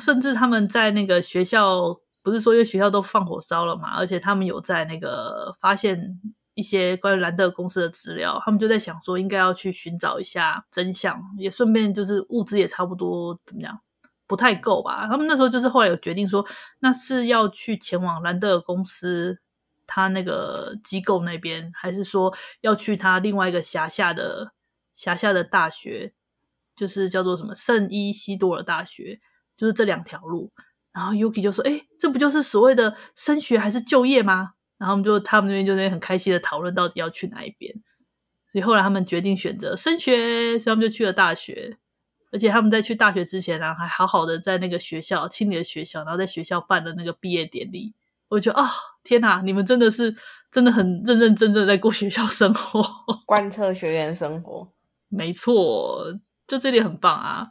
甚至他们在那个学校，不是说因为学校都放火烧了嘛，而且他们有在那个发现。一些关于兰德公司的资料，他们就在想说，应该要去寻找一下真相，也顺便就是物资也差不多怎么样，不太够吧？他们那时候就是后来有决定说，那是要去前往兰德尔公司他那个机构那边，还是说要去他另外一个辖下的辖下的大学，就是叫做什么圣伊西多尔大学，就是这两条路。然后 Yuki 就说：“诶，这不就是所谓的升学还是就业吗？”然后我们就他们那边就在很开心的讨论到底要去哪一边，所以后来他们决定选择升学，所以他们就去了大学。而且他们在去大学之前呢，还好好的在那个学校清理了学校，然后在学校办的那个毕业典礼。我就觉得啊、哦，天哪，你们真的是真的很认认真真在过学校生活，贯彻学员生活。没错，就这点很棒啊。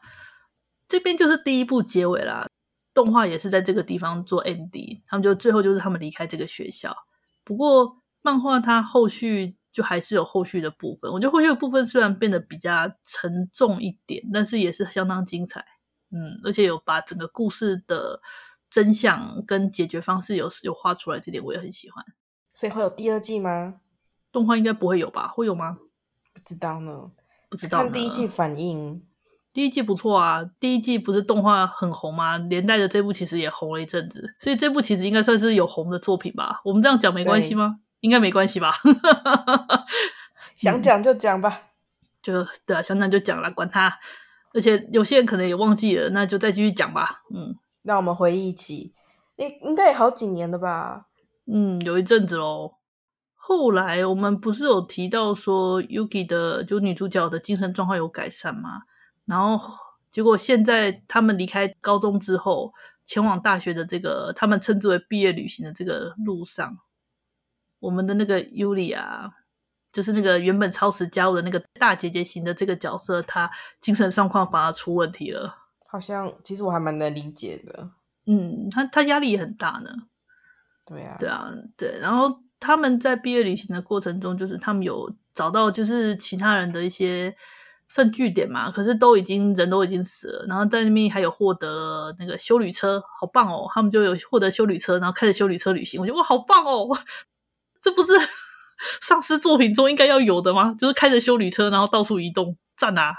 这边就是第一部结尾啦，动画也是在这个地方做 ending，他们就最后就是他们离开这个学校。不过漫画它后续就还是有后续的部分，我觉得后续的部分虽然变得比较沉重一点，但是也是相当精彩，嗯，而且有把整个故事的真相跟解决方式有有画出来，这点我也很喜欢。所以会有第二季吗？动画应该不会有吧？会有吗？不知道呢，不知道。看第一季反应。第一季不错啊，第一季不是动画很红吗？连带着这部其实也红了一阵子，所以这部其实应该算是有红的作品吧？我们这样讲没关系吗？应该没关系吧？想讲就讲吧，嗯、就对啊，想讲就讲了，管他。而且有些人可能也忘记了，那就再继续讲吧。嗯，让我们回忆起，应应该也好几年了吧？嗯，有一阵子喽。后来我们不是有提到说，Yuki 的就女主角的精神状况有改善吗？然后结果现在他们离开高中之后，前往大学的这个他们称之为毕业旅行的这个路上，我们的那个尤里亚，就是那个原本超时加入的那个大姐姐型的这个角色，她精神状况反而出问题了。好像其实我还蛮能理解的。嗯，他他压力也很大呢。对啊，对啊，对。然后他们在毕业旅行的过程中，就是他们有找到就是其他人的一些。算据点嘛，可是都已经人都已经死了，然后在那边还有获得了那个修旅车，好棒哦！他们就有获得修旅车，然后开着修旅车旅行，我觉得哇，好棒哦！这不是 丧尸作品中应该要有的吗？就是开着修理车，然后到处移动，赞啊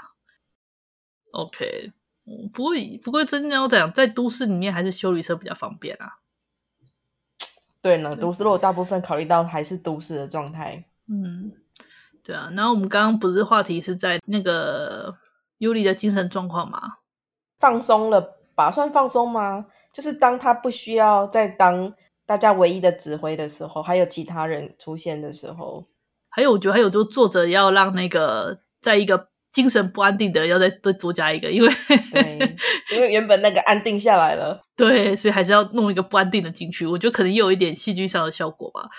！OK，不过不过真的要讲，在都市里面还是修理车比较方便啊。对呢，都市如果大部分考虑到还是都市的状态，嗯。对啊，然后我们刚刚不是话题是在那个尤里的精神状况吗？放松了吧？算放松吗？就是当他不需要再当大家唯一的指挥的时候，还有其他人出现的时候，还有我觉得还有，就作者要让那个在一个精神不安定的，要再再多加一个，因为对，因为原本那个安定下来了，对，所以还是要弄一个不安定的进去。我觉得可能也有一点戏剧上的效果吧。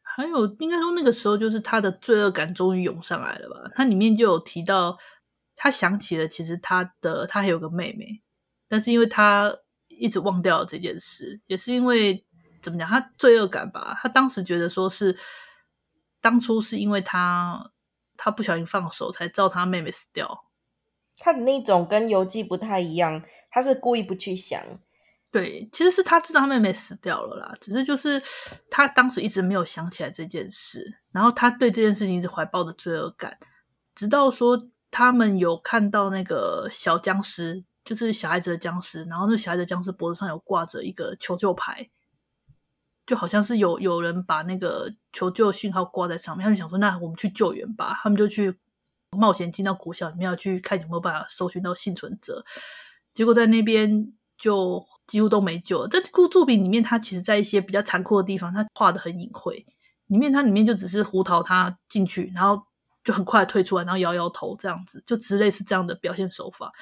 还有，应该说那个时候就是他的罪恶感终于涌上来了吧？他里面就有提到，他想起了其实他的他还有个妹妹，但是因为他一直忘掉了这件事，也是因为怎么讲，他罪恶感吧？他当时觉得说是当初是因为他他不小心放手，才造他妹妹死掉。他的那种跟游记不太一样，他是故意不去想。对，其实是他知道他妹妹死掉了啦，只是就是他当时一直没有想起来这件事，然后他对这件事情一直怀抱的罪恶感，直到说他们有看到那个小僵尸，就是小孩子的僵尸，然后那小孩子僵尸脖子上有挂着一个求救牌，就好像是有有人把那个求救讯号挂在上面，他们想说那我们去救援吧，他们就去冒险进到国小里面要去看有没有办法搜寻到幸存者，结果在那边。就几乎都没救了。这部作品里面，它其实在一些比较残酷的地方，它画得很隐晦。里面它里面就只是胡桃他进去，然后就很快退出来，然后摇摇头这样子，就之类是这样的表现手法。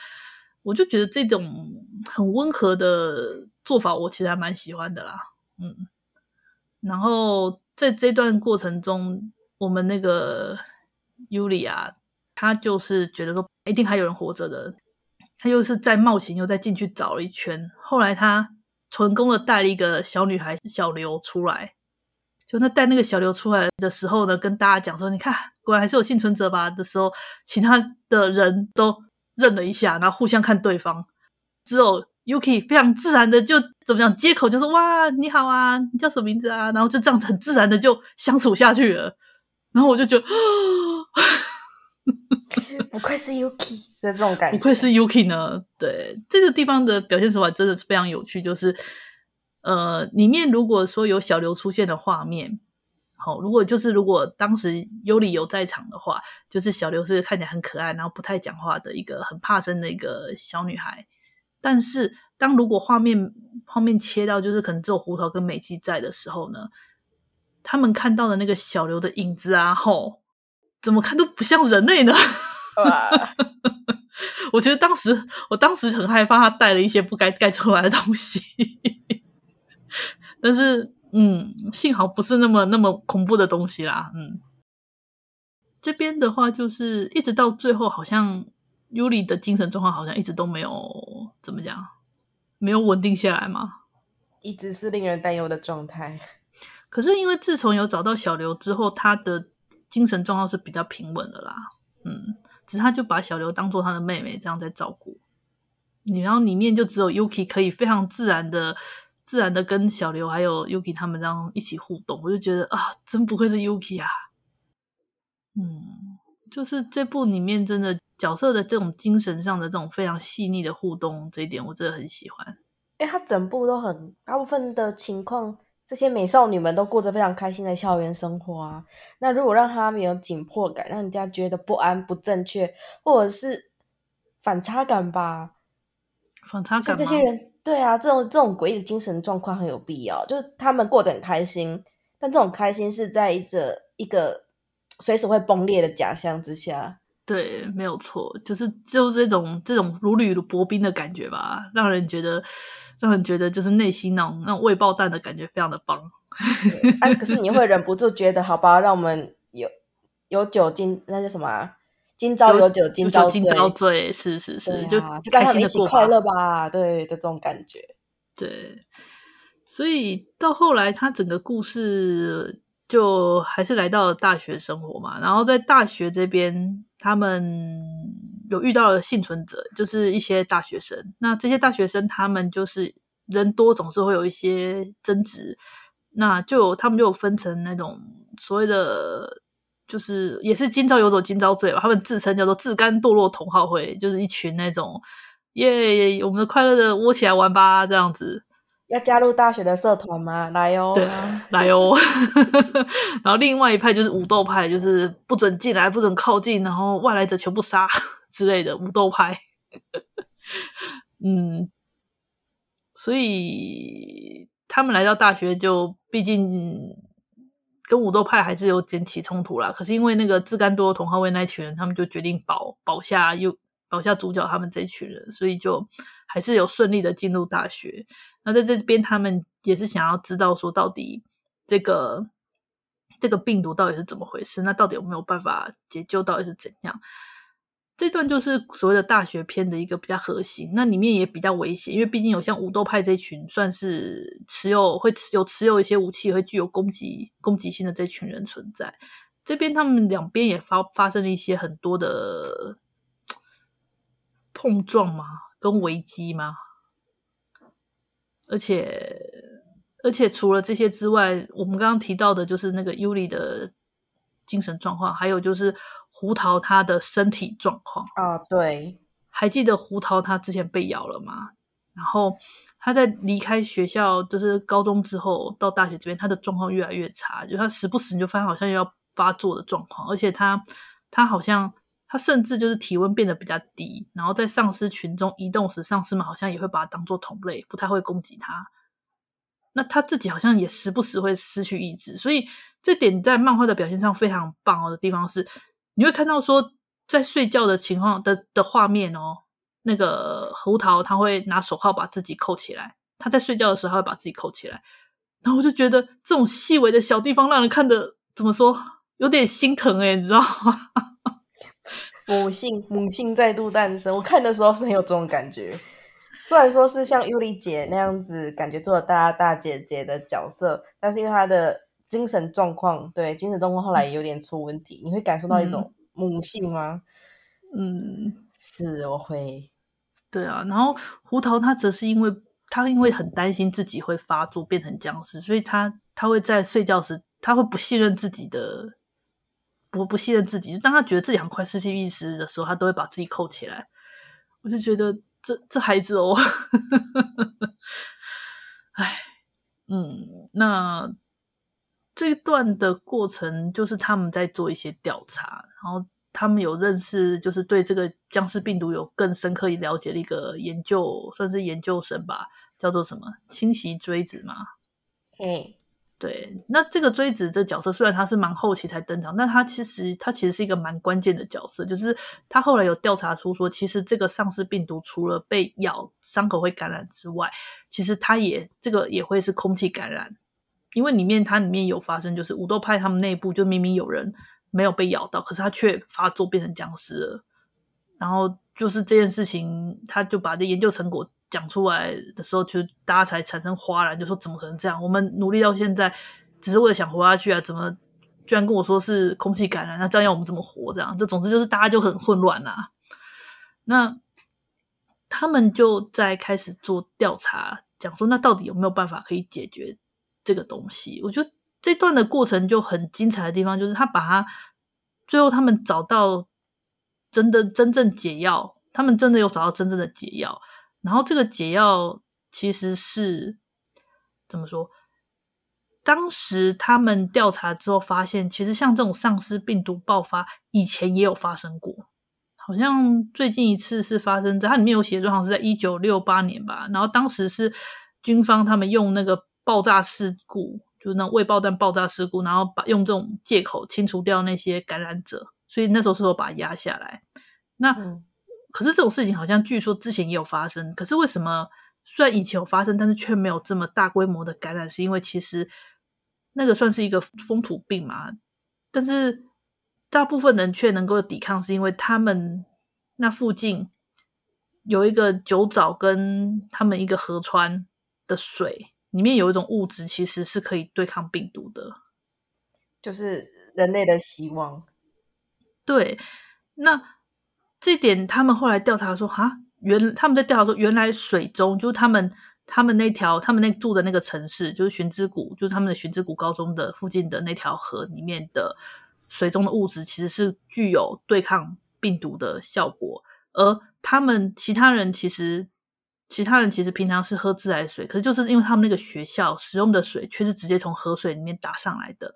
我就觉得这种很温和的做法，我其实还蛮喜欢的啦。嗯，然后在这段过程中，我们那个尤里啊，他就是觉得说一定还有人活着的。他又是在冒险，又再进去找了一圈。后来他成功的带了一个小女孩小刘出来。就那带那个小刘出来的时候呢，跟大家讲说：“你看，果然还是有幸存者吧？”的时候，其他的人都愣了一下，然后互相看对方。之后 Yuki 非常自然的就怎么讲，接口就说：“哇，你好啊，你叫什么名字啊？”然后就这样子很自然的就相处下去了。然后我就觉得。不愧是 Yuki 的这种感觉，不愧是 Yuki 呢。对，这个地方的表现手法真的是非常有趣。就是，呃，里面如果说有小刘出现的画面，好，如果就是如果当时尤里有在场的话，就是小刘是看起来很可爱，然后不太讲话的一个很怕生的一个小女孩。但是，当如果画面画面切到就是可能只有胡桃跟美姬在的时候呢，他们看到的那个小刘的影子啊，吼。怎么看都不像人类呢？我觉得当时，我当时很害怕他带了一些不该带出来的东西。但是，嗯，幸好不是那么那么恐怖的东西啦。嗯，这边的话就是一直到最后，好像尤里的精神状况好像一直都没有怎么讲，没有稳定下来嘛，一直是令人担忧的状态。可是因为自从有找到小刘之后，他的。精神状况是比较平稳的啦，嗯，只是他就把小刘当做他的妹妹这样在照顾，你然后里面就只有 Yuki 可以非常自然的、自然的跟小刘还有 Yuki 他们这样一起互动，我就觉得啊，真不愧是 Yuki 啊，嗯，就是这部里面真的角色的这种精神上的这种非常细腻的互动，这一点我真的很喜欢，因为他整部都很大部分的情况。这些美少女们都过着非常开心的校园生活啊。那如果让他们有紧迫感，让人家觉得不安、不正确，或者是反差感吧？反差感。这些人，对啊，这种这种诡异的精神状况很有必要。就是他们过得很开心，但这种开心是在这一个随时会崩裂的假象之下。对，没有错，就是就是这种这种如履薄冰的感觉吧，让人觉得。让人觉得就是内心那种那种未爆弹的感觉非常的棒，啊！可是你会忍不住觉得，好吧，让我们有有酒精那叫什么、啊？今朝有酒今朝醉，今朝醉是是是，就就跟他们一起快乐吧，对的这种感觉。对，所以到后来，他整个故事就还是来到了大学生活嘛，然后在大学这边，他们。有遇到了幸存者，就是一些大学生。那这些大学生，他们就是人多，总是会有一些争执。那就有他们就有分成那种所谓的，就是也是今朝有酒今朝醉吧。他们自称叫做自甘堕落同好会，就是一群那种耶，我们的快乐的窝起来玩吧，这样子。要加入大学的社团吗？来哦，对啊，来哦。然后另外一派就是武斗派，就是不准进来，不准靠近，然后外来者全部杀。之类的武斗派，嗯，所以他们来到大学就毕竟跟武斗派还是有点起冲突啦。可是因为那个自甘多同好卫那群人，他们就决定保保下又保下主角他们这群人，所以就还是有顺利的进入大学。那在这边，他们也是想要知道说，到底这个这个病毒到底是怎么回事？那到底有没有办法解救？到底是怎样？这段就是所谓的大学篇的一个比较核心，那里面也比较危险，因为毕竟有像武斗派这群，算是持有会持有持有一些武器，会具有攻击攻击性的这群人存在。这边他们两边也发发生了一些很多的碰撞嘛，跟危机嘛。而且而且除了这些之外，我们刚刚提到的就是那个尤里的精神状况，还有就是。胡桃他的身体状况啊，对，还记得胡桃他之前被咬了吗？然后他在离开学校，就是高中之后到大学这边，他的状况越来越差，就他时不时你就发现好像要发作的状况，而且他他好像他甚至就是体温变得比较低，然后在丧尸群中移动时，丧尸们好像也会把他当做同类，不太会攻击他。那他自己好像也时不时会失去意志，所以这点在漫画的表现上非常棒哦的地方是。你会看到说，在睡觉的情况的的画面哦，那个胡桃他会拿手铐把自己扣起来，他在睡觉的时候他会把自己扣起来，然后我就觉得这种细微的小地方让人看的怎么说有点心疼诶，你知道吗？母性母性再度诞生，我看的时候是有这种感觉。虽然说是像尤里姐那样子感觉做了大大姐姐的角色，但是因为她的。精神状况，对精神状况后来也有点出问题，嗯、你会感受到一种母性吗？嗯，是，我会。对啊，然后胡桃他则是因为他因为很担心自己会发作变成僵尸，所以他他会在睡觉时他会不信任自己的，不不信任自己，就当他觉得自己很快失去意识的时候，他都会把自己扣起来。我就觉得这这孩子哦，哎，嗯，那。这一段的过程就是他们在做一些调查，然后他们有认识，就是对这个僵尸病毒有更深刻了解的一个研究，算是研究生吧，叫做什么侵袭锥子嘛。嘿，对，那这个锥子这角色虽然他是蛮后期才登场，但他其实他其实是一个蛮关键的角色，就是他后来有调查出说，其实这个丧尸病毒除了被咬伤口会感染之外，其实它也这个也会是空气感染。因为里面它里面有发生，就是武斗派他们内部就明明有人没有被咬到，可是他却发作变成僵尸了。然后就是这件事情，他就把这研究成果讲出来的时候，就大家才产生哗然，就说怎么可能这样？我们努力到现在，只是为了想活下去啊，怎么居然跟我说是空气感染？那这样要我们怎么活？这样就总之就是大家就很混乱啊。那他们就在开始做调查，讲说那到底有没有办法可以解决？这个东西，我觉得这段的过程就很精彩的地方，就是他把他最后他们找到真的真正解药，他们真的有找到真正的解药。然后这个解药其实是怎么说？当时他们调查之后发现，其实像这种丧尸病毒爆发以前也有发生过，好像最近一次是发生在它里面有写，好像是在一九六八年吧。然后当时是军方他们用那个。爆炸事故，就是那未爆弹爆炸事故，然后把用这种借口清除掉那些感染者，所以那时候是有把它压下来。那、嗯、可是这种事情好像据说之前也有发生，可是为什么虽然以前有发生，但是却没有这么大规模的感染？是因为其实那个算是一个风土病嘛，但是大部分人却能够抵抗，是因为他们那附近有一个酒沼跟他们一个河川的水。里面有一种物质，其实是可以对抗病毒的，就是人类的希望。对，那这点他们后来调查说，哈，原他们在调查说，原来水中就是他们他们那条他们那住的那个城市，就是寻之谷，就是他们的寻之谷高中的附近的那条河里面的水中的物质，其实是具有对抗病毒的效果，而他们其他人其实。其他人其实平常是喝自来水，可是就是因为他们那个学校使用的水却是直接从河水里面打上来的。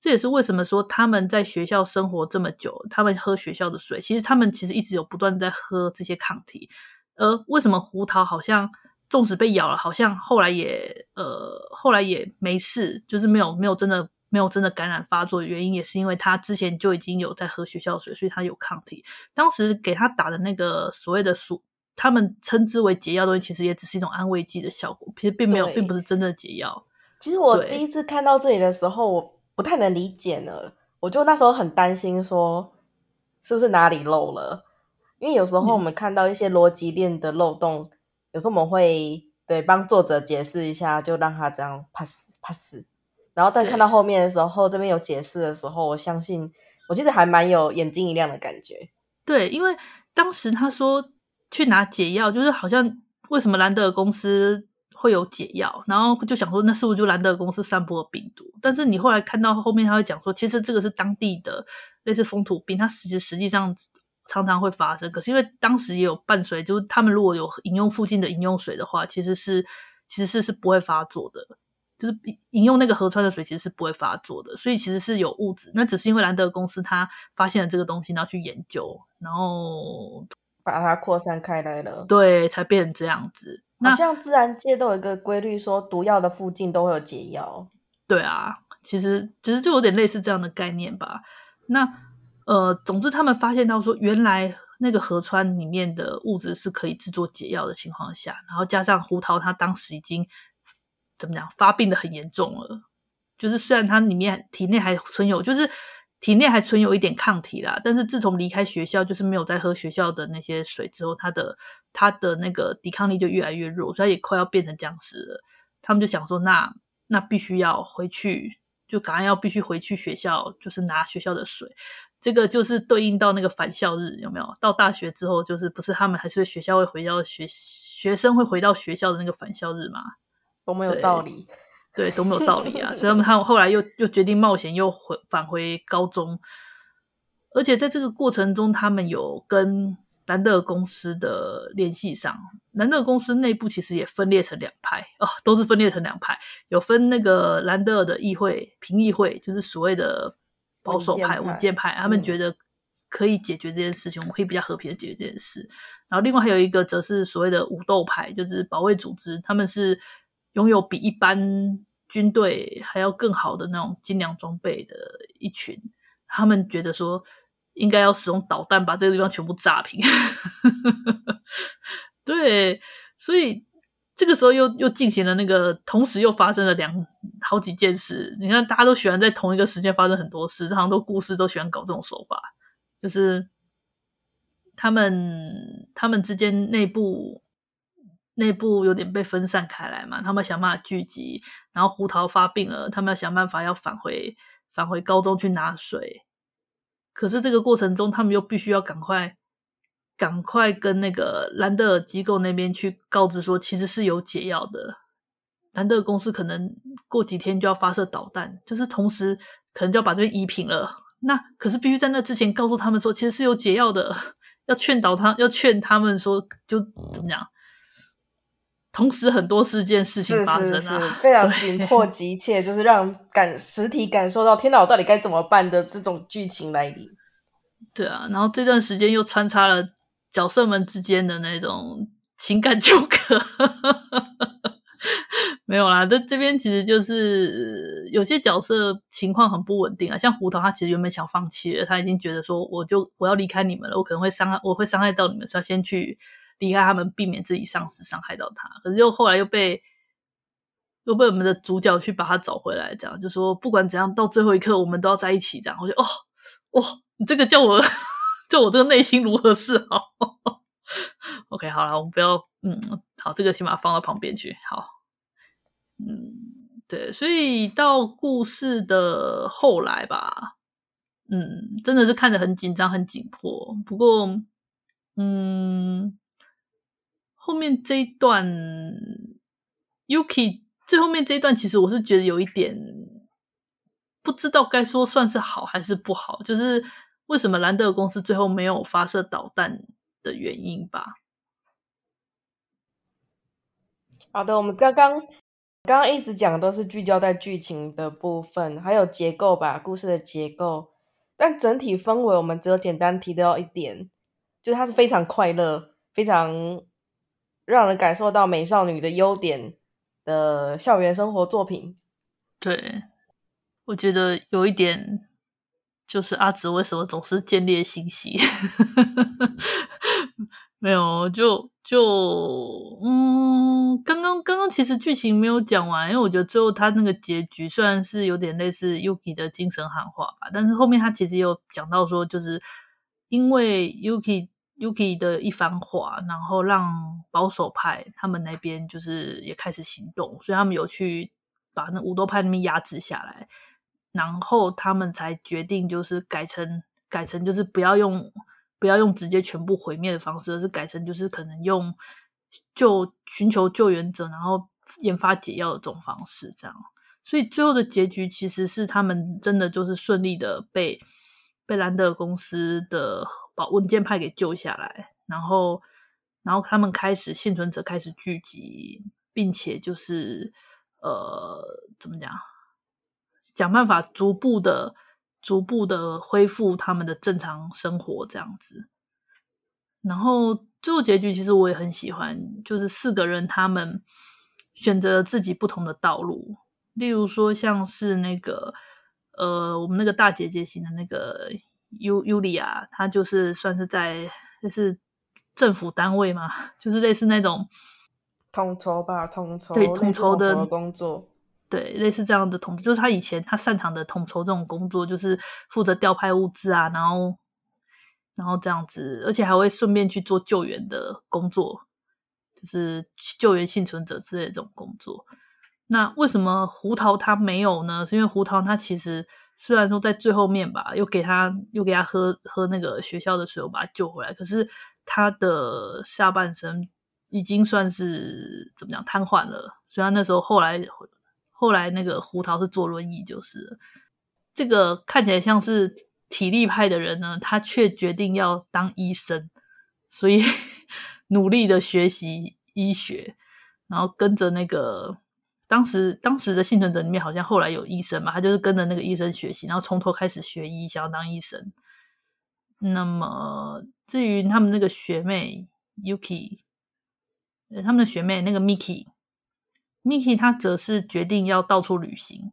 这也是为什么说他们在学校生活这么久，他们喝学校的水，其实他们其实一直有不断在喝这些抗体。而为什么胡桃好像纵使被咬了，好像后来也呃后来也没事，就是没有没有真的没有真的感染发作的原因，也是因为他之前就已经有在喝学校水，所以他有抗体。当时给他打的那个所谓的鼠，他们称之为解药的东西，其实也只是一种安慰剂的效果，其实并没有，并不是真正的解药。其实我第一次看到这里的时候，我不太能理解呢，我就那时候很担心说是不是哪里漏了，因为有时候我们看到一些逻辑链的漏洞。嗯有时候我们会对帮作者解释一下，就让他这样 pass pass，然后但看到后面的时候，这边有解释的时候，我相信我其实还蛮有眼睛一亮的感觉。对，因为当时他说去拿解药，就是好像为什么兰德尔公司会有解药，然后就想说那是不是就兰德尔公司散播病毒？但是你后来看到后面，他会讲说，其实这个是当地的类似风土病，它实实际上。常常会发生，可是因为当时也有伴随，就是他们如果有饮用附近的饮用水的话，其实是其实是是不会发作的，就是饮用那个河川的水其实是不会发作的，所以其实是有物质，那只是因为兰德公司他发现了这个东西，然后去研究，然后把它扩散开来了，对，才变成这样子。那好像自然界都有一个规律，说毒药的附近都会有解药。对啊，其实其实就有点类似这样的概念吧。那。呃，总之他们发现到说，原来那个河川里面的物质是可以制作解药的情况下，然后加上胡桃他当时已经怎么讲发病的很严重了，就是虽然他里面体内还存有，就是体内还存有一点抗体啦，但是自从离开学校，就是没有再喝学校的那些水之后，他的他的那个抵抗力就越来越弱，所以他也快要变成僵尸了。他们就想说，那那必须要回去，就赶快要必须回去学校，就是拿学校的水。这个就是对应到那个返校日，有没有？到大学之后，就是不是他们还是学校会回到学学生会回到学校的那个返校日嘛？都没有道理，对，对，都没有道理啊！所以他们他后来又又决定冒险，又回返回高中。而且在这个过程中，他们有跟兰德尔公司的联系上。兰德尔公司内部其实也分裂成两派哦，都是分裂成两派，有分那个兰德尔的议会评议会，就是所谓的。保守派、稳健派，他们觉得可以解决这件事情，嗯、我们可以比较和平的解决这件事。然后另外还有一个则是所谓的武斗派，就是保卫组织，他们是拥有比一般军队还要更好的那种精良装备的一群。他们觉得说应该要使用导弹把这个地方全部炸平。对，所以。这个时候又又进行了那个，同时又发生了两好几件事。你看，大家都喜欢在同一个时间发生很多事，好像都故事都喜欢搞这种手法，就是他们他们之间内部内部有点被分散开来嘛，他们想办法聚集，然后胡桃发病了，他们要想办法要返回返回高中去拿水，可是这个过程中，他们又必须要赶快。赶快跟那个兰德尔机构那边去告知说，其实是有解药的。兰德尔公司可能过几天就要发射导弹，就是同时可能就要把这边夷平了。那可是必须在那之前告诉他们说，其实是有解药的，要劝导他，要劝他们说，就怎么样？同时很多事件事情发生啊，是是是非常 紧迫急切，就是让感实体感受到天哪，我到底该怎么办的这种剧情来临。对啊，然后这段时间又穿插了。角色们之间的那种情感纠葛，没有啦。这这边其实就是有些角色情况很不稳定啊，像胡桃，他其实原本想放弃了，他已经觉得说，我就我要离开你们了，我可能会伤害，我会伤害到你们，所以要先去离开他们，避免自己丧失伤害到他。可是又后来又被又被我们的主角去把他找回来，这样就说不管怎样，到最后一刻我们都要在一起。这样，我就哦哦，你这个叫我。叫我这个内心如何是好？OK，好了，我们不要，嗯，好，这个起码放到旁边去。好，嗯，对，所以到故事的后来吧，嗯，真的是看得很紧张、很紧迫。不过，嗯，后面这一段，Yuki 最后面这一段，其实我是觉得有一点不知道该说算是好还是不好，就是。为什么兰德公司最后没有发射导弹的原因吧？好的，我们刚刚刚刚一直讲的都是聚焦在剧情的部分，还有结构吧，故事的结构。但整体氛围，我们只有简单提到一点，就是它是非常快乐、非常让人感受到美少女的优点的校园生活作品。对，我觉得有一点就是阿紫为什么总是建立信息？没有，就就嗯，刚刚刚刚其实剧情没有讲完，因为我觉得最后他那个结局虽然是有点类似 Yuki 的精神喊话吧，但是后面他其实有讲到说，就是因为 Yuki Yuki 的一番话，然后让保守派他们那边就是也开始行动，所以他们有去。把那武斗派那边压制下来，然后他们才决定就是改成改成就是不要用不要用直接全部毁灭的方式，而是改成就是可能用救寻求救援者，然后研发解药的这种方式，这样。所以最后的结局其实是他们真的就是顺利的被被兰德公司的把文件派给救下来，然后然后他们开始幸存者开始聚集，并且就是。呃，怎么讲？想办法逐步的、逐步的恢复他们的正常生活，这样子。然后最后结局其实我也很喜欢，就是四个人他们选择自己不同的道路。例如说，像是那个呃，我们那个大姐姐型的那个尤尤里亚，他就是算是在就是政府单位嘛，就是类似那种。统筹吧，统筹，对，统筹的，的工作，对，类似这样的统筹，就是他以前他擅长的统筹这种工作，就是负责调派物资啊，然后，然后这样子，而且还会顺便去做救援的工作，就是救援幸存者之类的这种工作。那为什么胡桃他没有呢？是因为胡桃他其实虽然说在最后面吧，又给他又给他喝喝那个学校的水，我把他救回来，可是他的下半身。已经算是怎么讲瘫痪了，虽然那时候后来后来那个胡桃是坐轮椅，就是这个看起来像是体力派的人呢，他却决定要当医生，所以 努力的学习医学，然后跟着那个当时当时的幸存者里面好像后来有医生嘛，他就是跟着那个医生学习，然后从头开始学医，想要当医生。那么至于他们那个学妹 Yuki。他们的学妹那个 Miki，Miki 她则是决定要到处旅行。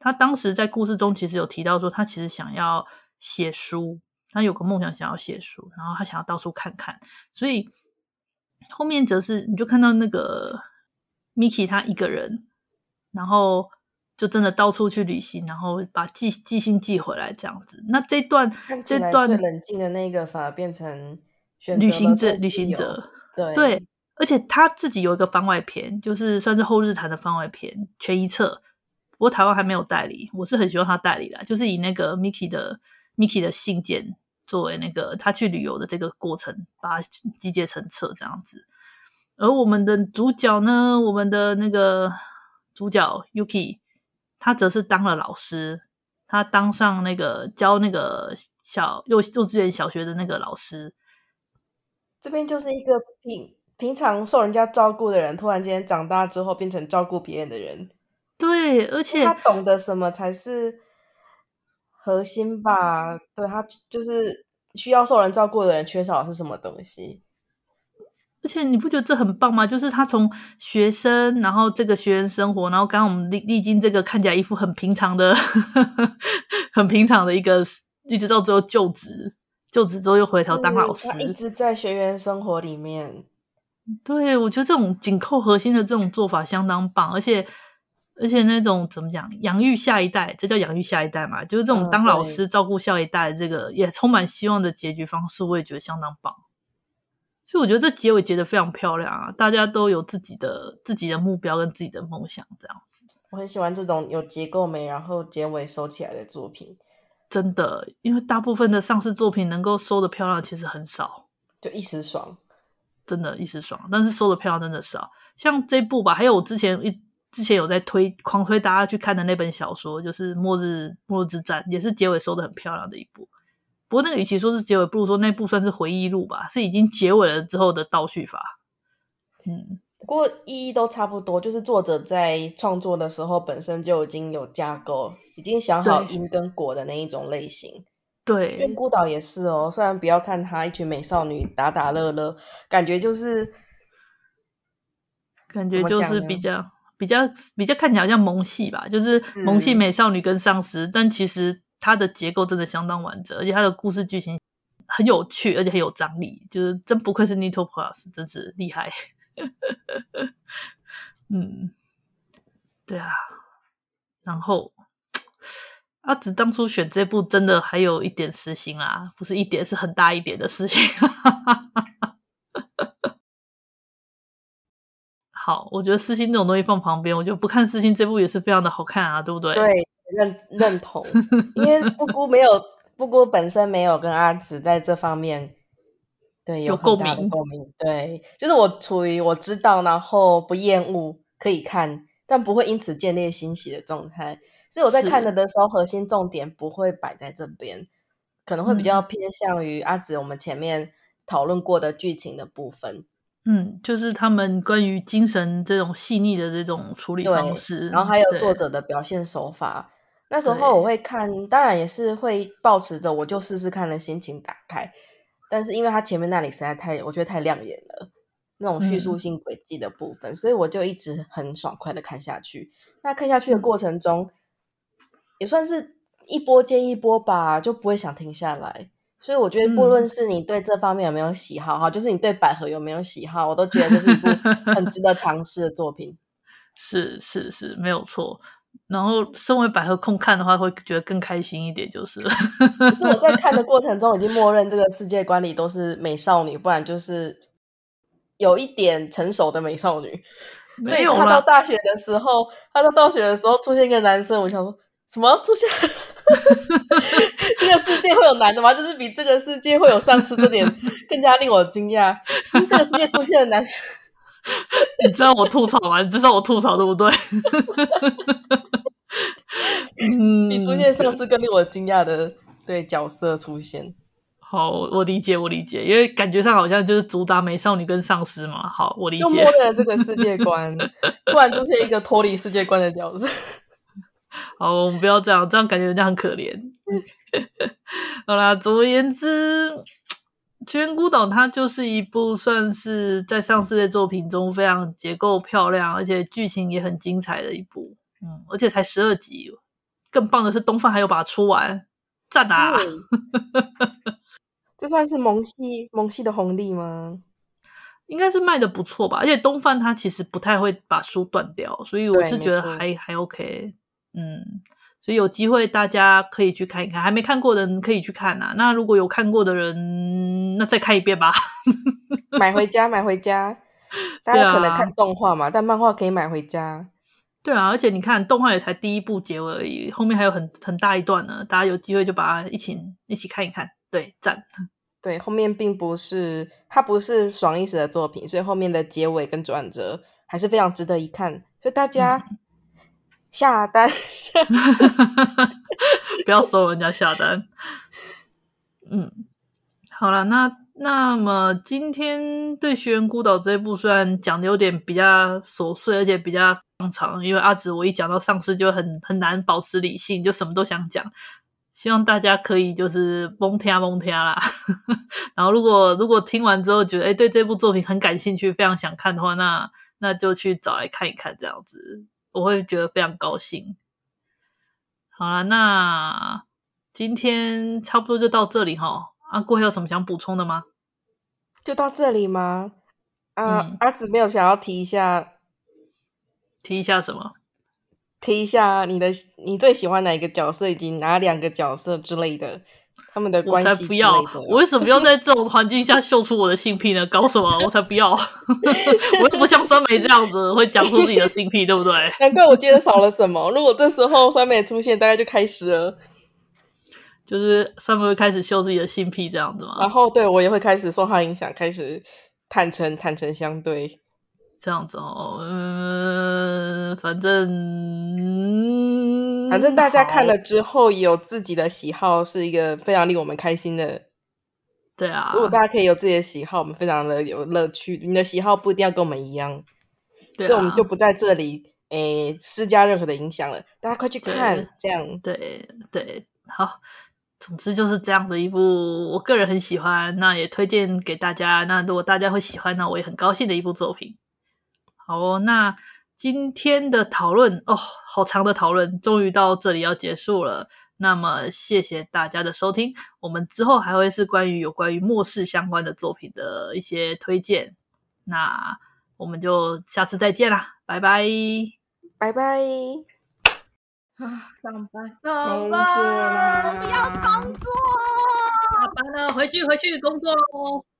他当时在故事中其实有提到说，他其实想要写书，他有个梦想想要写书，然后他想要到处看看。所以后面则是你就看到那个 Miki 他一个人，然后就真的到处去旅行，然后把寄寄信寄回来这样子。那这段这段最冷静的那个反而变成旅行者，旅行者对对。而且他自己有一个番外篇，就是算是后日谈的番外篇全一册，不过台湾还没有代理，我是很希望他代理的，就是以那个 Miki 的 Miki 的信件作为那个他去旅游的这个过程，把它集结成册这样子。而我们的主角呢，我们的那个主角 Yuki，他则是当了老师，他当上那个教那个小幼幼稚园小学的那个老师。这边就是一个平。平常受人家照顾的人，突然间长大之后变成照顾别人的人，对，而且他懂得什么才是核心吧？对，他就是需要受人照顾的人，缺少的是什么东西？而且你不觉得这很棒吗？就是他从学生，然后这个学员生活，然后刚刚我们历历经这个看起来一副很平常的、很平常的一个，一直到最后就职，就职之后又回头当老师，他一直在学员生活里面。对，我觉得这种紧扣核心的这种做法相当棒，而且而且那种怎么讲，养育下一代，这叫养育下一代嘛，就是这种当老师照顾下一代，这个也充满希望的结局方式，我也觉得相当棒。所以我觉得这结尾结得非常漂亮啊，大家都有自己的自己的目标跟自己的梦想，这样子。我很喜欢这种有结构美，然后结尾收起来的作品。真的，因为大部分的上市作品能够收的漂亮，其实很少，就一时爽。真的一时爽，但是收的漂亮真的少。像这部吧，还有我之前一之前有在推狂推大家去看的那本小说，就是《末日末日之战》，也是结尾收的很漂亮的一部。不过那个与其说是结尾，不如说那部算是回忆录吧，是已经结尾了之后的倒叙法。嗯，不过意义都差不多，就是作者在创作的时候本身就已经有架构，已经想好因跟果的那一种类型。对，因为孤岛也是哦。虽然不要看他一群美少女打打乐乐，感觉就是感觉就是比较比较比较看起来好像萌系吧，就是萌系美少女跟丧尸，但其实它的结构真的相当完整，而且它的故事剧情很有趣，而且很有张力，就是真不愧是 Nito Plus，真是厉害。嗯，对啊，然后阿紫当初选这部真的还有一点私心啊，不是一点，是很大一点的私心。好，我觉得私心这种东西放旁边，我就不看私心这部也是非常的好看啊，对不对？对，认 认同，因为布姑没有布姑本身没有跟阿紫在这方面对有共鸣共鸣，对，就是我处于我知道，然后不厌恶可以看，但不会因此建立欣喜的状态，所以我在看的的时候，核心重点不会摆在这边，可能会比较偏向于阿紫我们前面讨论过的剧情的部分。嗯，就是他们关于精神这种细腻的这种处理方式，然后还有作者的表现手法。那时候我会看，当然也是会抱持着我就试试看的心情打开。但是因为它前面那里实在太，我觉得太亮眼了，那种叙述性轨迹的部分，嗯，所以我就一直很爽快的看下去。那看下去的过程中，也算是一波接一波吧，就不会想停下来。所以我觉得，不论是你对这方面有没有喜好，哈、嗯，就是你对百合有没有喜好，我都觉得这是一部很值得尝试的作品。是是是，没有错。然后，身为百合控看的话，会觉得更开心一点，就是了。可是我在看的 过程中，已经默认这个世界观里都是美少女，不然就是有一点成熟的美少女。所以他到大学的时候，他到大学的时候出现一个男生，我想说什么出现？这个世界会有男的吗？就是比这个世界会有丧尸这点更加令我惊讶。这个世界出现的男生，你知道我吐槽吗？你知道我吐槽对不对？嗯，比出现上次更令我惊讶的对角色出现。好，我理解，我理解，因为感觉上好像就是主打美少女跟丧尸嘛。好，我理解。又摸了这个世界观，突然出现一个脱离世界观的角色。好，我们不要这样，这样感觉人家很可怜。好啦，总而言之，《奇缘孤岛》它就是一部算是在上世类作品中非常结构漂亮，而且剧情也很精彩的一部。嗯，而且才十二集，更棒的是东方还有把它出完，赞啊！这算是萌系萌系的红利吗？应该是卖的不错吧。而且东贩他其实不太会把书断掉，所以我是觉得还还 OK。嗯，所以有机会大家可以去看一看，还没看过的人可以去看啊。那如果有看过的人，那再看一遍吧。买回家，买回家。大家可能看动画嘛，啊、但漫画可以买回家。对啊，而且你看动画也才第一部结尾而已，后面还有很很大一段呢。大家有机会就把它一起一起看一看。对，赞。对，后面并不是它不是爽一时的作品，所以后面的结尾跟转折还是非常值得一看。所以大家。嗯下单，不要收人家下单。嗯，好了，那那么今天对《学员孤岛》这一部，虽然讲的有点比较琐碎，而且比较长，因为阿紫我一讲到丧尸就很很难保持理性，就什么都想讲。希望大家可以就是蒙听蒙听啦。然后如果如果听完之后觉得哎对这部作品很感兴趣，非常想看的话，那那就去找来看一看，这样子。我会觉得非常高兴。好了，那今天差不多就到这里哈。阿过还有什么想补充的吗？就到这里吗？啊，嗯、阿紫没有想要提一下，提一下什么？提一下你的你最喜欢哪一个角色，以及哪两个角色之类的。他们的关系，我才不要！我为什么要在这种环境下秀出我的性癖呢？搞什么？我才不要！我又不像酸梅这样子会讲出自己的性癖，对不对？难怪我今天少了什么。如果这时候酸梅出现，大概就开始了，就是酸梅会开始秀自己的性癖这样子吗？然后对我也会开始受他影响，开始坦诚坦诚相对。这样子哦，嗯，反正反正大家看了之后有自己的喜好，是一个非常令我们开心的。对啊，如果大家可以有自己的喜好，我们非常的有乐趣。你的喜好不一定要跟我们一样，对啊，所以我们就不在这里诶施加任何的影响了。大家快去看，这样对对，好。总之就是这样的一部，我个人很喜欢，那也推荐给大家。那如果大家会喜欢，那我也很高兴的一部作品。好哦，那今天的讨论哦，好长的讨论，终于到这里要结束了。那么谢谢大家的收听，我们之后还会是关于有关于末世相关的作品的一些推荐。那我们就下次再见啦，拜拜，拜拜。啊，上班，工作啦，我不要工作，下班了，回去回去工作喽。